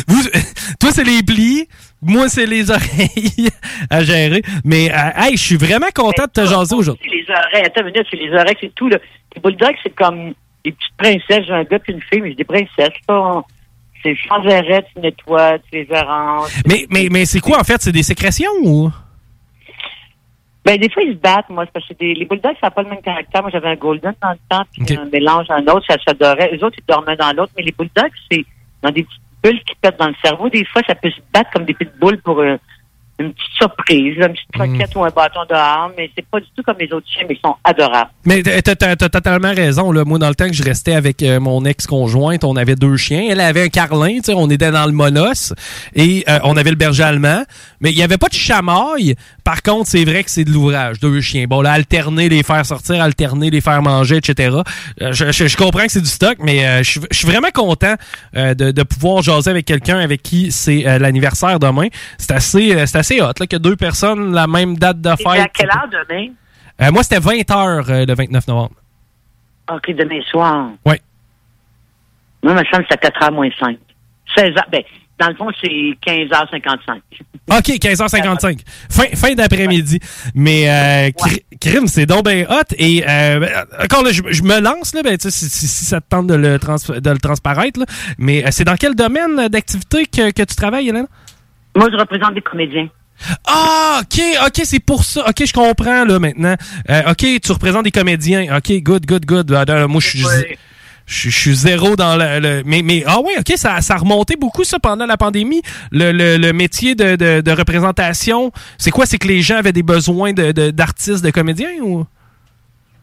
Vous, toi, c'est les plis. Moi, c'est les oreilles à gérer. Mais, euh, hey, je suis vraiment content de te jaser aujourd'hui. C'est les oreilles, attends une minute, c'est les oreilles, c'est tout, là. Les bulldogs, c'est comme des petites princesses. J'ai un gars puis une fille, mais j'ai des princesses, là. C'est sans arrêt, tu nettoies, tu les arranges. Mais, mais, mais c'est quoi, en fait? C'est des sécrétions ou? Ben, des fois, ils se battent, moi. C'est parce que des- les bulldogs, ça n'a pas le même caractère. Moi, j'avais un golden dans le temps, puis un mélange un autre, ça s'adorait. Les autres, ils dormaient dans l'autre. Mais les bulldogs, c'est dans des petites bulles qui pètent dans le cerveau. Des fois, ça peut se battre comme des petites boules pour euh, une petite surprise, une petite croquette ou un bâton dehors. Mais c'est pas du tout comme les autres chiens, mais ils sont adorables. Mais t'as t'as totalement raison. Là. Moi, dans le temps que je restais avec euh, mon ex-conjointe, on avait deux chiens. Elle avait un carlin, tu sais, on était dans le monos et euh, on avait le berger allemand. Mais il n'y avait pas de chamaille. Par contre, c'est vrai que c'est de l'ouvrage, deux chiens. Bon, là, alterner, les faire sortir, alterner, les faire manger, etc. Euh, je, je- je comprends que c'est du stock, mais euh, je suis- je suis vraiment content euh, de, de pouvoir jaser avec quelqu'un avec qui c'est euh, l'anniversaire demain. C'est assez, c'est assez hot, là, que deux personnes, la même date de Et à quelle heure demain? Moi, c'était 20 heures euh, le 29 novembre. OK, demain soir. Oui. Moi, ma chambre, c'est à 4h moins 5. 16 h Ben, dans le fond, c'est 15h55. OK, 15h55. Fin, fin d'après-midi. Mais euh, cri- crime, c'est donc bien hot. Et euh, encore là, je, je me lance, là, ben, si, si- si ça te tente de le, trans, de le transparaître. là. Mais euh, c'est dans quel domaine d'activité que, que tu travailles, Hélène? Moi, je représente des comédiens. Ah, OK, OK, c'est pour ça. OK, je comprends, là, maintenant. Euh, OK, tu représentes des comédiens. OK, good, good, good. Moi, je suis... Je, suis zéro dans le, le- mais mais ah ouais ok ça ça a remonté beaucoup ça pendant la pandémie le, le, métier de, de, représentation c'est quoi? C'est que les gens avaient des besoins de d'artistes de, comédiens ou?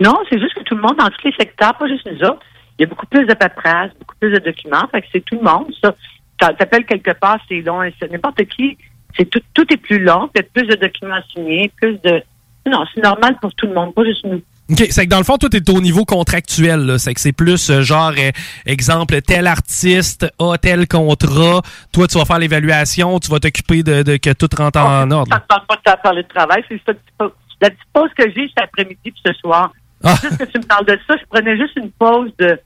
Non, c'est juste que tout le monde, dans tous les secteurs, pas juste nous autres, il y a beaucoup plus de paperasse, beaucoup plus de documents. Fait que c'est tout le monde, ça. T'a- T'appelles quelque part, c'est long. N'importe qui, c'est tout, tout est plus long, peut-être plus de documents signés, plus de... Non, c'est normal pour tout le monde, pas juste nous. Ok c'est que dans le fond toi t'es au niveau contractuel là c'est que c'est plus euh, genre euh, exemple tel artiste a tel contrat toi tu vas faire l'évaluation tu vas t'occuper de, de que tout rentre en ordre Ça ne parle pas de ta parler de travail, c'est ça. que tu peux- La petite pause que j'ai cet après-midi puis ce soir. Ah. Juste que tu me parles de ça, je prenais juste une pause de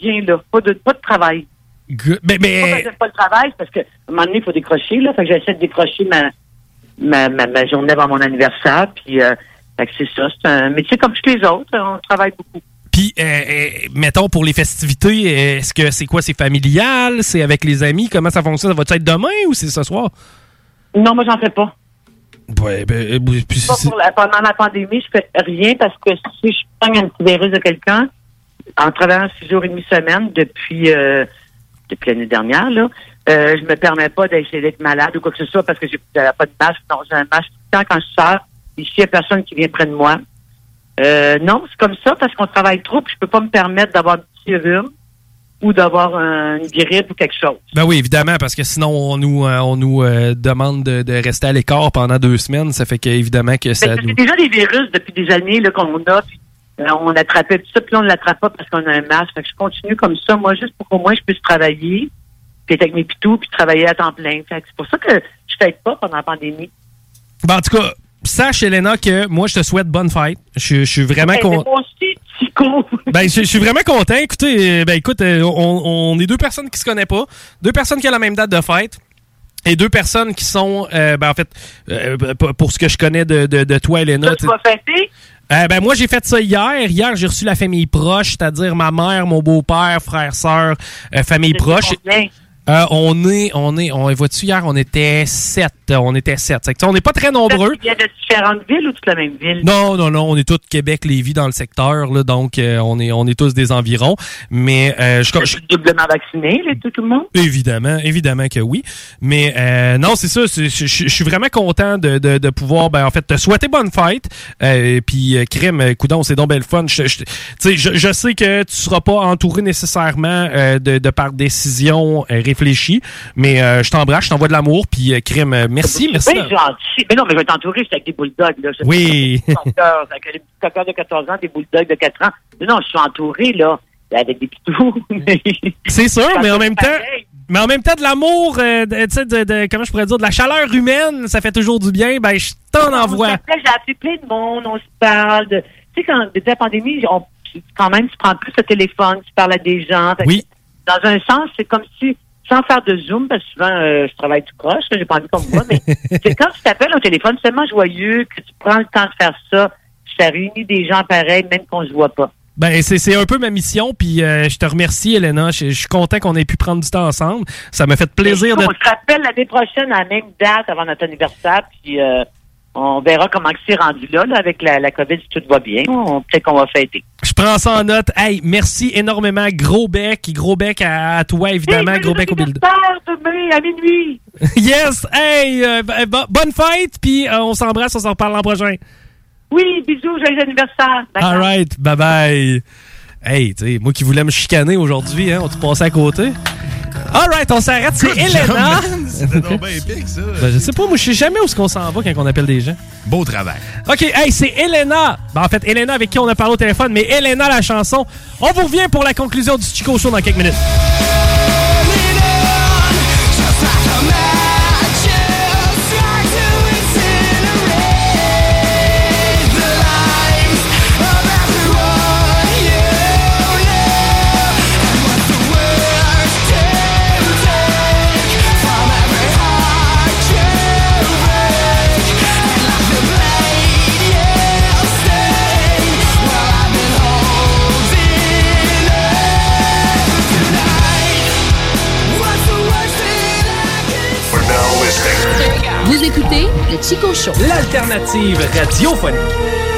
rien là, pas de, pas de travail. Good. Mais, Pas mais j'aime pas le travail, parce qu'à un moment donné, il faut décrocher, là. Fait que j'essaie de décrocher ma, ma, ma, ma journée avant mon anniversaire. Puis, euh, c'est ça. C'est un métier comme tous les autres. On travaille beaucoup. Puis, euh, euh, mettons, pour les festivités, euh, est-ce que c'est quoi? C'est familial? C'est avec les amis? Comment ça fonctionne? Ça va être demain ou c'est ce soir? Non, moi, j'en fais pas. Ouais, ben, euh, puis Pas c'est- pour la- pendant la pandémie, je fais rien parce que si je prends un petit virus de quelqu'un, en travaillant six jours et demi semaine depuis, euh, depuis l'année dernière, là, euh, je me permets pas d'essayer d'être malade ou quoi que ce soit parce que j'ai pas de masque. Non, j'ai un masque tout le temps quand je sors. Ici, il n'y a personne qui vient près de moi. Euh, non, c'est comme ça parce qu'on travaille trop, puis je peux pas me permettre d'avoir un petit rhume ou d'avoir un- une grippe ou quelque chose. Ben oui, évidemment, parce que sinon, on nous, euh, on nous euh, demande de, de rester à l'écart pendant deux semaines. Ça fait qu'évidemment que ça Ben, nous... c'est déjà des virus depuis des années là, qu'on a, puis euh, on attrapait tout ça, puis on ne l'attrape pas parce qu'on a un masque. Fait que je continue comme ça, moi, juste pour qu'au moins je puisse travailler, puis être avec mes pitous, puis travailler à temps plein. Fait que c'est pour ça que je fête pas pendant la pandémie. Ben, en tout cas, sache, Elena, que moi, je te souhaite bonne fête. Je, je suis vraiment Hey, content. Ben, je, je suis vraiment content. Écoutez, euh, ben, écoute, euh, on, on est deux personnes qui se connaissent pas, deux personnes qui ont la même date de fête. Et deux personnes qui sont, euh, ben en fait, euh, pour ce que je connais de, de, de toi, Elena. Tu vas fêter? Euh, ben moi j'ai fait ça hier. Hier j'ai reçu la famille proche, c'est-à-dire ma mère, mon beau-père, frère, sœur, euh, famille proche. combien? Euh, on est, on est, on vois-tu hier on était sept, on était sept. C'est que, on n'est pas très nombreux. Il y a de différentes villes ou toute la même ville? Non, non, non, on est tous Québec, Lévis dans le secteur, là, donc euh, on est, on est tous des environs. Mais euh, je, je, doublement vacciné, les, tout, tout le monde? Évidemment, évidemment que oui. Mais euh, non, c'est ça. Je suis vraiment content de, de, de pouvoir, ben, en fait, te souhaiter bonne fête. Euh, puis, euh, crème, euh, coudon, c'est donc belle fun. Je, je, tu sais, je, je sais que tu seras pas entouré nécessairement euh, de, de par décision euh, réfléchie, mais euh, je t'embrasse, je t'envoie de l'amour. Puis, euh, crème, euh, merci, merci. Gentil. Mais non, mais je vais t'entourer, c'est avec des bulldogs. Là. Oui. Des avec petits cockers de 14 ans, des bulldogs de 4 ans. Mais non, je suis entouré, là, avec des pitous. C'est sûr, mais en même temps, mais en même temps, de l'amour, euh, de- tu sais, de, de- comment je pourrais dire, de la chaleur humaine, ça fait toujours du bien. Ben, je t'en envoie. s'appelle, J'ai appelé plein de monde, on se parle. de- Tu sais, quand depuis la pandémie, on, quand même, tu prends plus le téléphone, tu parles à des gens. Oui. Dans un sens, c'est comme si, sans faire de zoom, parce que souvent, euh, je travaille tout croche, là, j'ai pas envie qu'on me voit, mais c'est quand tu t'appelles au téléphone, c'est tellement joyeux que tu prends le temps de faire ça, ça réunit des gens pareils, même qu'on se voit pas. Ben, c'est c'est un peu ma mission, puis euh, je te remercie, Elena. Je je suis content qu'on ait pu prendre du temps ensemble. Ça m'a fait plaisir de... On se rappelle l'année prochaine à la même date avant notre anniversaire, puis euh, on verra comment que c'est rendu là, là, avec la, la COVID, si tout va bien. Peut-être qu'on va fêter. Je prends ça en note. Hey, merci énormément. Gros bec. Gros bec à, à toi, évidemment. gros bec au build. demain à minuit. yes! Hey! euh, bo- bonne fête, puis euh, on s'embrasse, on s'en reparle l'an prochain. Oui, bisous, joyeux anniversaire. All right, bye bye. Hey, tu sais, moi qui voulais me chicaner aujourd'hui, hein, on te passait à côté? All right, on s'arrête. C'est Elena. C'était donc bien épique, ça. Ben, je sais pas, moi, je sais jamais où est-ce qu'on s'en va quand on appelle des gens. Beau travail. OK, hey, c'est Elena. Ben, en fait, Elena avec qui on a parlé au téléphone, mais Elena, la chanson. On vous revient pour la conclusion du Chico Show dans quelques minutes. Écoutez le Chico Show. L'alternative radiophonique.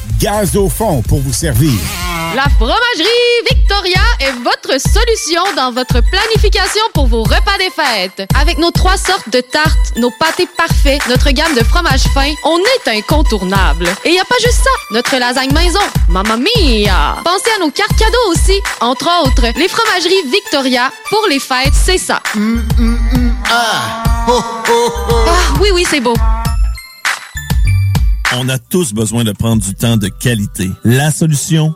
gaz au fond pour vous servir. La fromagerie Victoria est votre solution dans votre planification pour vos repas des fêtes. Avec nos trois sortes de tartes, nos pâtés parfaits, notre gamme de fromages fins, on est incontournable. Et il n'y a pas juste ça, notre lasagne maison, mamma mia! Pensez à nos cartes cadeaux aussi. Entre autres, les fromageries Victoria, pour les fêtes, c'est ça. Ah, oui, oui, c'est beau. On a tous besoin de prendre du temps de qualité. La solution,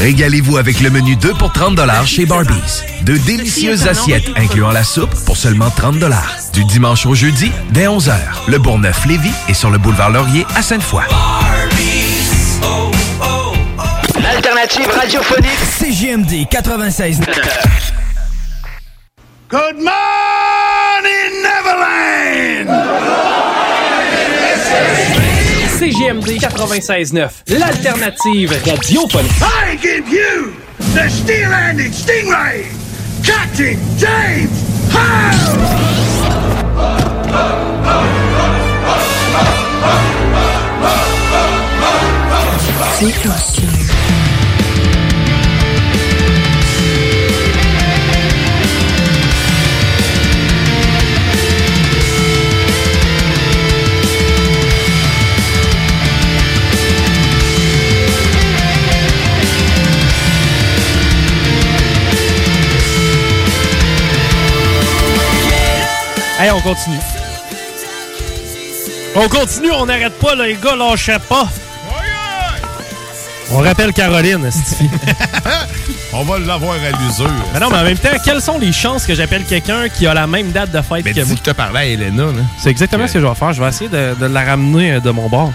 Régalez-vous avec le menu 2 pour 30 chez Barbies. De délicieuses assiettes incluant la soupe pour seulement 30 Du dimanche au jeudi, dès 11h. Le Bourgneuf-Lévis est sur le boulevard Laurier à Sainte-Foy. L'alternative radiophonique CJMD 96. Good morning, Neverland! CGMD 96.9, l'alternative radiophonique. I give you the steel-handed stingray, Captain James Hey, on continue. On continue, on n'arrête pas, là, les gars, lâchez pas. On rappelle Caroline. On va l'avoir à l'usure. Mais non, mais en même temps, quelles sont les chances que j'appelle quelqu'un qui a la même date de fête Mais que moi? que t'as parlé à Elena, là. C'est exactement ce que je vais faire. Je vais essayer de, de la ramener euh, de mon bord.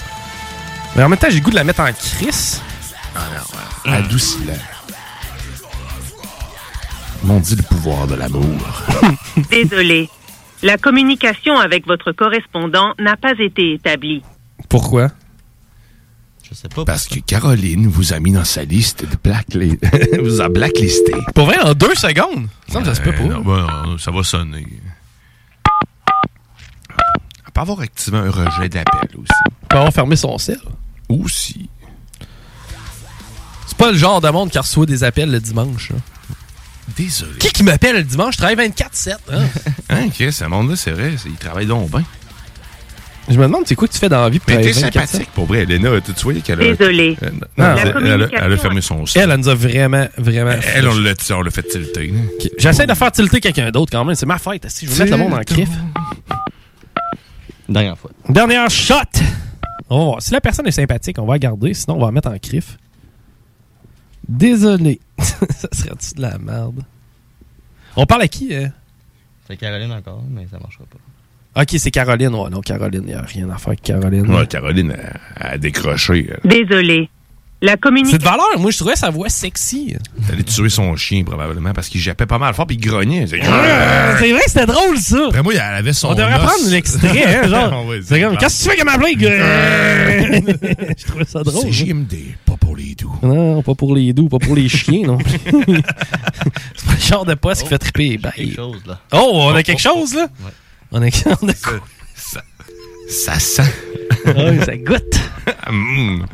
Mais en même temps, j'ai le goût de la mettre en crise. Ah non, ouais. Adoucis-la. M'ont dit le pouvoir de l'amour. Désolé. La communication avec votre correspondant n'a pas été établie. Pourquoi? Je sais pas. Parce que Caroline vous a mis dans sa liste de blacklist. vous a blacklisté. Pour vrai, en deux secondes? Ça, se peut pas. non, ben, non, ça va sonner. Elle peut avoir activé un rejet d'appel aussi. Peut avoir fermé son sel. Aussi. C'est pas le genre de monde qui reçoit des appels le dimanche. là. Désolé. Qui qui m'appelle le dimanche? Je travaille 24-7. hein? Hein, ok, ce monde-là, c'est vrai, il travaille donc bien. Je me demande, c'est quoi que tu fais dans la vie pour Mais t'es travailler 24/7? sympathique, pour vrai, Elena. Tu voyais qu'elle a... Désolé. Euh, non, La elle, elle a, communication- elle a fermé son site. Elle, elle nous a vraiment, vraiment. Elle, on l'a on l'a fait tilter. J'essaie de faire tilter quelqu'un d'autre quand même. C'est ma fête. Si je veux mettre le monde en crif. Dernière fois. Dernière shot. On va voir. Si la personne est sympathique, on va la garder. Sinon, on va la mettre en crif. Désolé. ça serait-tu de la merde? On parle à qui? euh? C'est Caroline encore, mais ça marchera pas. Ok, c'est Caroline. Ouais, non, Caroline, il n'y a rien à faire avec Caroline. Ouais, Caroline a, a décroché. elle. La C'est communication. de valeur. Moi, je trouvais sa voix sexy. Elle allait tuer son chien, probablement, parce qu'il jappait pas mal fort, puis il grognait. C'est C'est vrai que c'était drôle, ça. Après moi, elle avait son On devrait os. prendre l'extrait, hein, genre. Ouais, c'est comme, qu'est-ce que tu fais comme ma blague? Je trouvais ça drôle. C'est JMD, pas pour les doux. Non, pas pour les doux, pas pour les chiens, non. c'est pas le genre de poste qui fait triper. Ben, quelque chose, là. Oh, on a quelque chose, là? On a, on a quoi? Ça, ça sent. Ah ça goûte. Mm.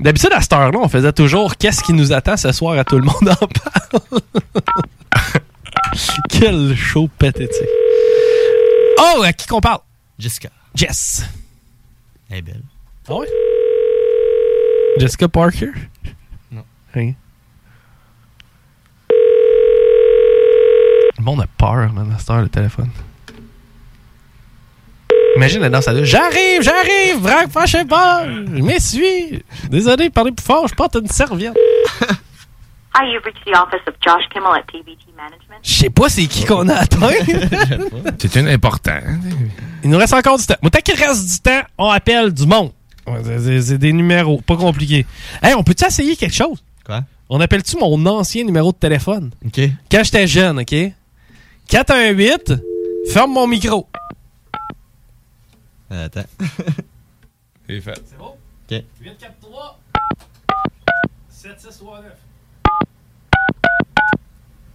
D'habitude, à cette heure-là, on faisait toujours Qu'est-ce qui nous attend ce soir à tout le monde en parle. Quel show pathétique. Oh, à qui qu'on parle? Jessica. Jess. Elle est belle. Ah ouais? Jessica Parker? Non. Rien. Le monde a peur, man, à cette heure, le téléphone. Imagine la danse à deux. J'arrive, j'arrive, Franck Fâchez-pas! Je m'essuie! Désolé, parlez plus fort, je porte une serviette. Hi, you've reached the office of Josh Kimmel at TBT Management. Je sais pas c'est qui qu'on a atteint. C'est un important. Il nous reste encore du temps. Moi, tant qu'il reste du temps, on appelle du monde. C'est des numéros, pas compliqué. Hey, on peut-tu essayer quelque chose? Quoi? On appelle-tu mon ancien numéro de téléphone? OK. Quand j'étais jeune, OK? 418, ferme mon micro. Attends. C'est fait. C'est bon? OK. 843 7639.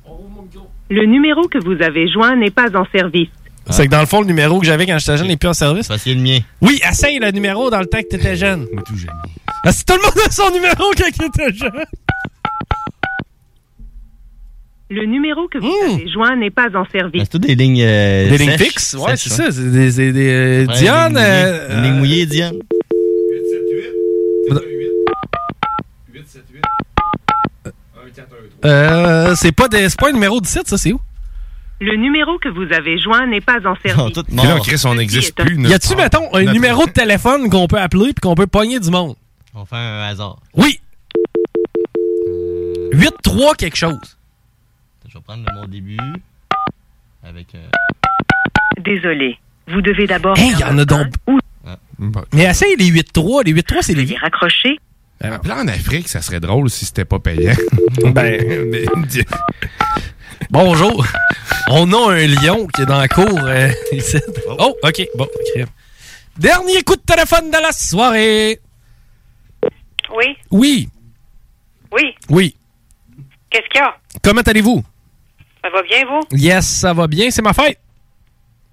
On rouvre mon micro. Le numéro que vous avez joint n'est pas en service. C'est que dans le fond, le numéro que j'avais quand j'étais jeune n'est plus en service. C'est le mien. Oui, essaye le numéro dans le temps que t'étais jeune. Ah, si tout le monde a son numéro quand il était jeune. Le numéro que vous Hmm. avez joint n'est pas en service. C'est tout des lignes. euh, Des lignes fixes? Ouais, c'est ça. C'est des, c'est des, euh, Ouais, Diane. des lignes euh, mouillées. Diane. euh, c'est pas, des- c'est pas un numéro de site, ça, c'est où? Le numéro que vous avez joint n'est pas en service. Puis là, Chris, on n'existe plus. Y a-tu, mettons, un Notre- numéro de téléphone qu'on peut appeler puis qu'on peut pogner du monde? On fait un hasard. Oui! 8-3 quelque chose. Je vais prendre mon début. Avec. euh, Désolé. Vous devez d'abord. Hey, y en a donc. Mais essaye les 8-3. Les 8-3, c'est les. Raccrocher. Là, en Afrique, ça serait drôle si c'était pas payant. Ben, Bonjour. On a un lion qui est dans la cour euh, ici. Oh, OK. Bon. Dernier coup de téléphone de la soirée. Oui, Oui, oui. oui. Qu'est-ce qu'il y a? Comment allez-vous? Ça va bien, vous? Yes, ça va bien. C'est ma fête.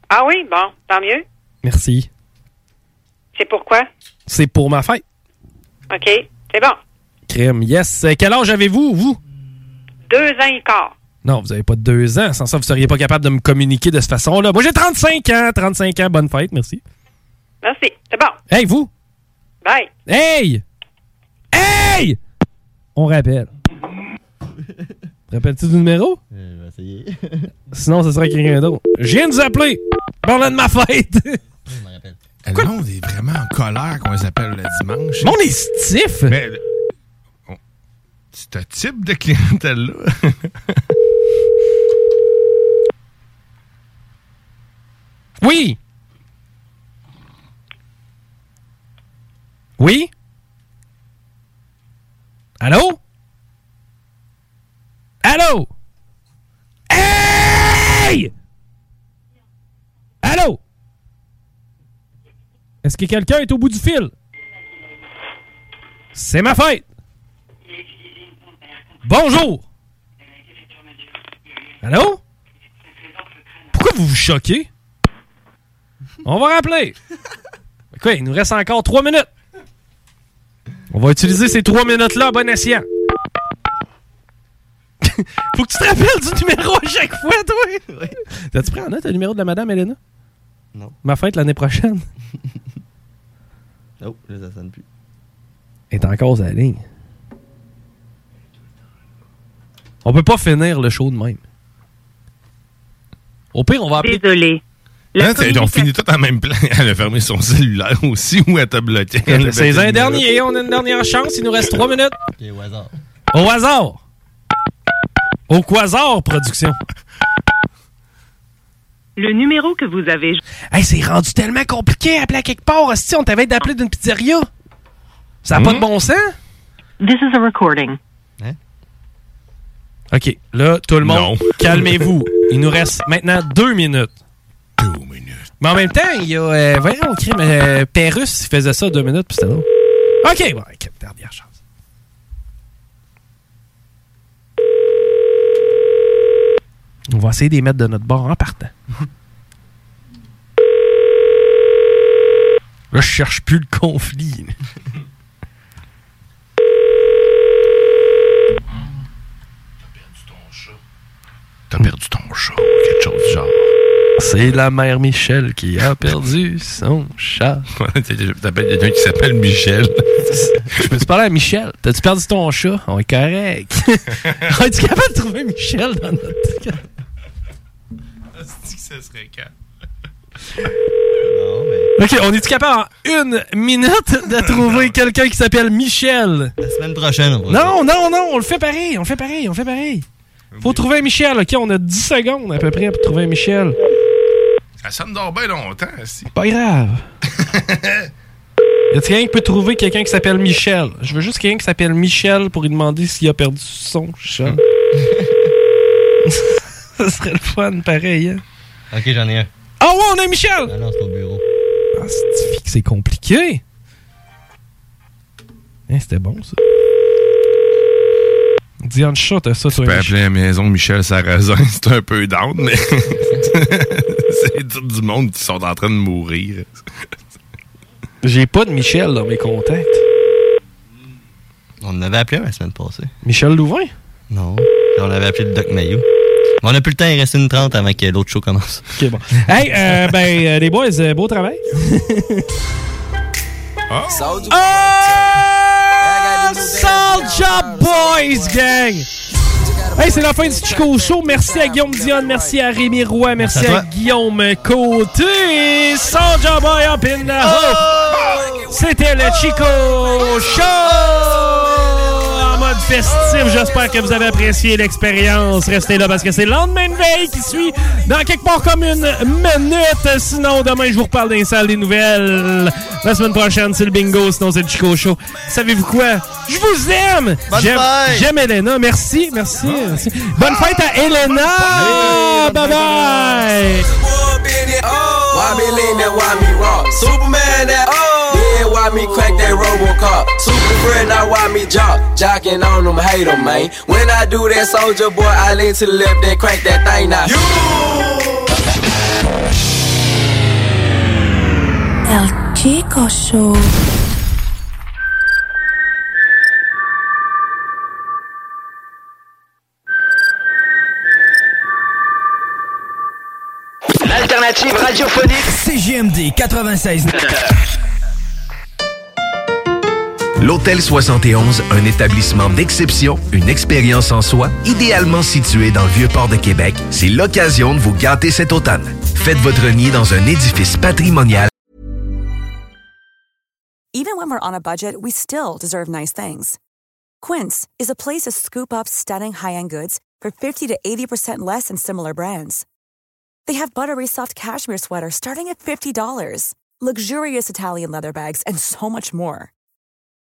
Ah oui, bon, tant mieux. Merci. C'est pourquoi? C'est pour ma fête. OK, c'est bon. Crème, yes. Euh, Quel âge avez-vous, vous? Deux ans et quart. Non, vous avez pas de deux ans. Sans ça, vous seriez pas capable de me communiquer de cette façon-là. Moi, j'ai 35 ans. 35 ans. Bonne fête. Merci. Merci, c'est bon. Hey, vous? Bye. Hey! Hey! On rappelle. Rappelles-tu du numéro? Je essayer. Sinon, ce serait quelqu'un d'autre. Je viens de vous appeler. Parlant de ma fête. Le monde est vraiment en colère qu'on les appelle le dimanche. Le monde est stiff. Mais, on- ce type de clientèle-là. Oui. Oui? Allô? Allô? Allô? Est-ce que quelqu'un est au bout du fil? C'est ma fête. Bonjour. Allô? Pourquoi vous vous choquez? On va rappeler. Quoi, il nous reste encore trois minutes. On va utiliser ces trois minutes-là à bon escient. Faut que tu te rappelles du numéro à chaque fois, toi. T'as-tu pris en note le numéro de la madame Elena? Non. Ma fête l'année prochaine. Oh, là, ça sonne plus. Elle est encore sur la ligne. On peut pas finir le show de même. Au pire, on va appeler. Désolé. Hein, t'sais, on finit tout en même plan. Elle a fermé son cellulaire aussi ou elle t'a bloqué. C'est un dernier. On a une dernière chance. Il nous reste trois minutes. Ok, au hasard. Au hasard. Au quasar, production. Le numéro que vous avez. Hey, c'est rendu tellement compliqué à appeler à quelque part. Si on t'avait d'appeler d'une pizzeria. Ça n'a pas de bon sens? This is a recording. OK. Là, tout le monde, calmez-vous. Il nous reste maintenant deux minutes. Deux minutes. Mais en même temps, il y a. Euh, voyons, crime, euh, Pérus, il faisait ça deux minutes, puis c'était long. OK, bon, OK, dernière chance. On va essayer de les mettre de notre bord en partant. Là, je cherche plus le conflit. T'as perdu ton chat ou quelque chose du genre. C'est la mère Michel qui a perdu son chat. T'appelles quelqu'un qui s'appelle Michel. Je me suis parlé à Michel. T'as-tu perdu ton chat? On est correct. On est-tu capable de trouver Michel dans notre cas? que ça serait calme. Ok, on est-tu capable en une minute de trouver quelqu'un qui s'appelle Michel? La semaine prochaine, on va Non, non, non, on le fait pareil, on le fait pareil, on le fait pareil. Faut trouver un Michel, ok? On a 10 secondes à peu près pour trouver un Michel. Ça sonne dort bien longtemps, si. Pas grave. Y a quelqu'un qui peut trouver quelqu'un qui s'appelle Michel? Je veux juste quelqu'un qui s'appelle Michel pour lui demander s'il a perdu son chat. Ça serait le fun, pareil, hein? Ok, j'en ai un. Ah ouais, on a Michel! Ah non, c'est au bureau. Ah, c'est que c'est compliqué. Hein, c'était bon, ça. Diane Chat, t'as ça, Tu toi, peux Michel? appeler la maison Michel Sarrazin, c'est un peu down, mais c'est tout du monde qui sont en train de mourir. J'ai pas de Michel dans mes contacts. On en avait appelé la semaine passée. Michel Louvain? Non. On avait appelé le Doc Mayou. On a plus le temps, il reste une 30 avant que l'autre show commence. Ok, bon. Hey, euh, ben, euh, les boys, euh, beau travail. Ah! Soulja Boys, gang! Hey, c'est la fin du Chico Show. Merci à Guillaume Dion, merci à Rémi Roy, merci, Merci à à, Guillaume Côté. Soulja Boy up in the house. C'était le Chico Show mode festif. J'espère que vous avez apprécié l'expérience. Restez là parce que c'est le lendemain de veille qui suit dans quelque part comme une minute. Sinon, demain, je vous reparle d'un salle des nouvelles. La semaine prochaine, c'est le bingo. Sinon, c'est le Chico Show. Savez-vous quoi? Je vous aime! J'aime-! J'aime Elena. Merci, merci, merci. Bonne fête à Elena! Bye bye! Why me lean that, why me rock? Superman that, yeah, why me crack that Robocop? Super friend, now why me jock? Jocking on them, hate 'em, man. When I do that soldier boy, I lean to the left, then crank that thing now. El Chico Show. L'alternative radiophonique CGMD 96. L'Hôtel 71, un établissement d'exception, une expérience en soi, idéalement situé dans le Vieux-Port de Québec, c'est l'occasion de vous gâter cet automne. Faites votre nid dans un édifice patrimonial Even when we're on a budget, we still deserve nice things. Quince is a place to scoop up stunning high-end goods for 50 to 80% less than similar brands. They have buttery soft cashmere sweaters starting at $50, luxurious Italian leather bags, and so much more.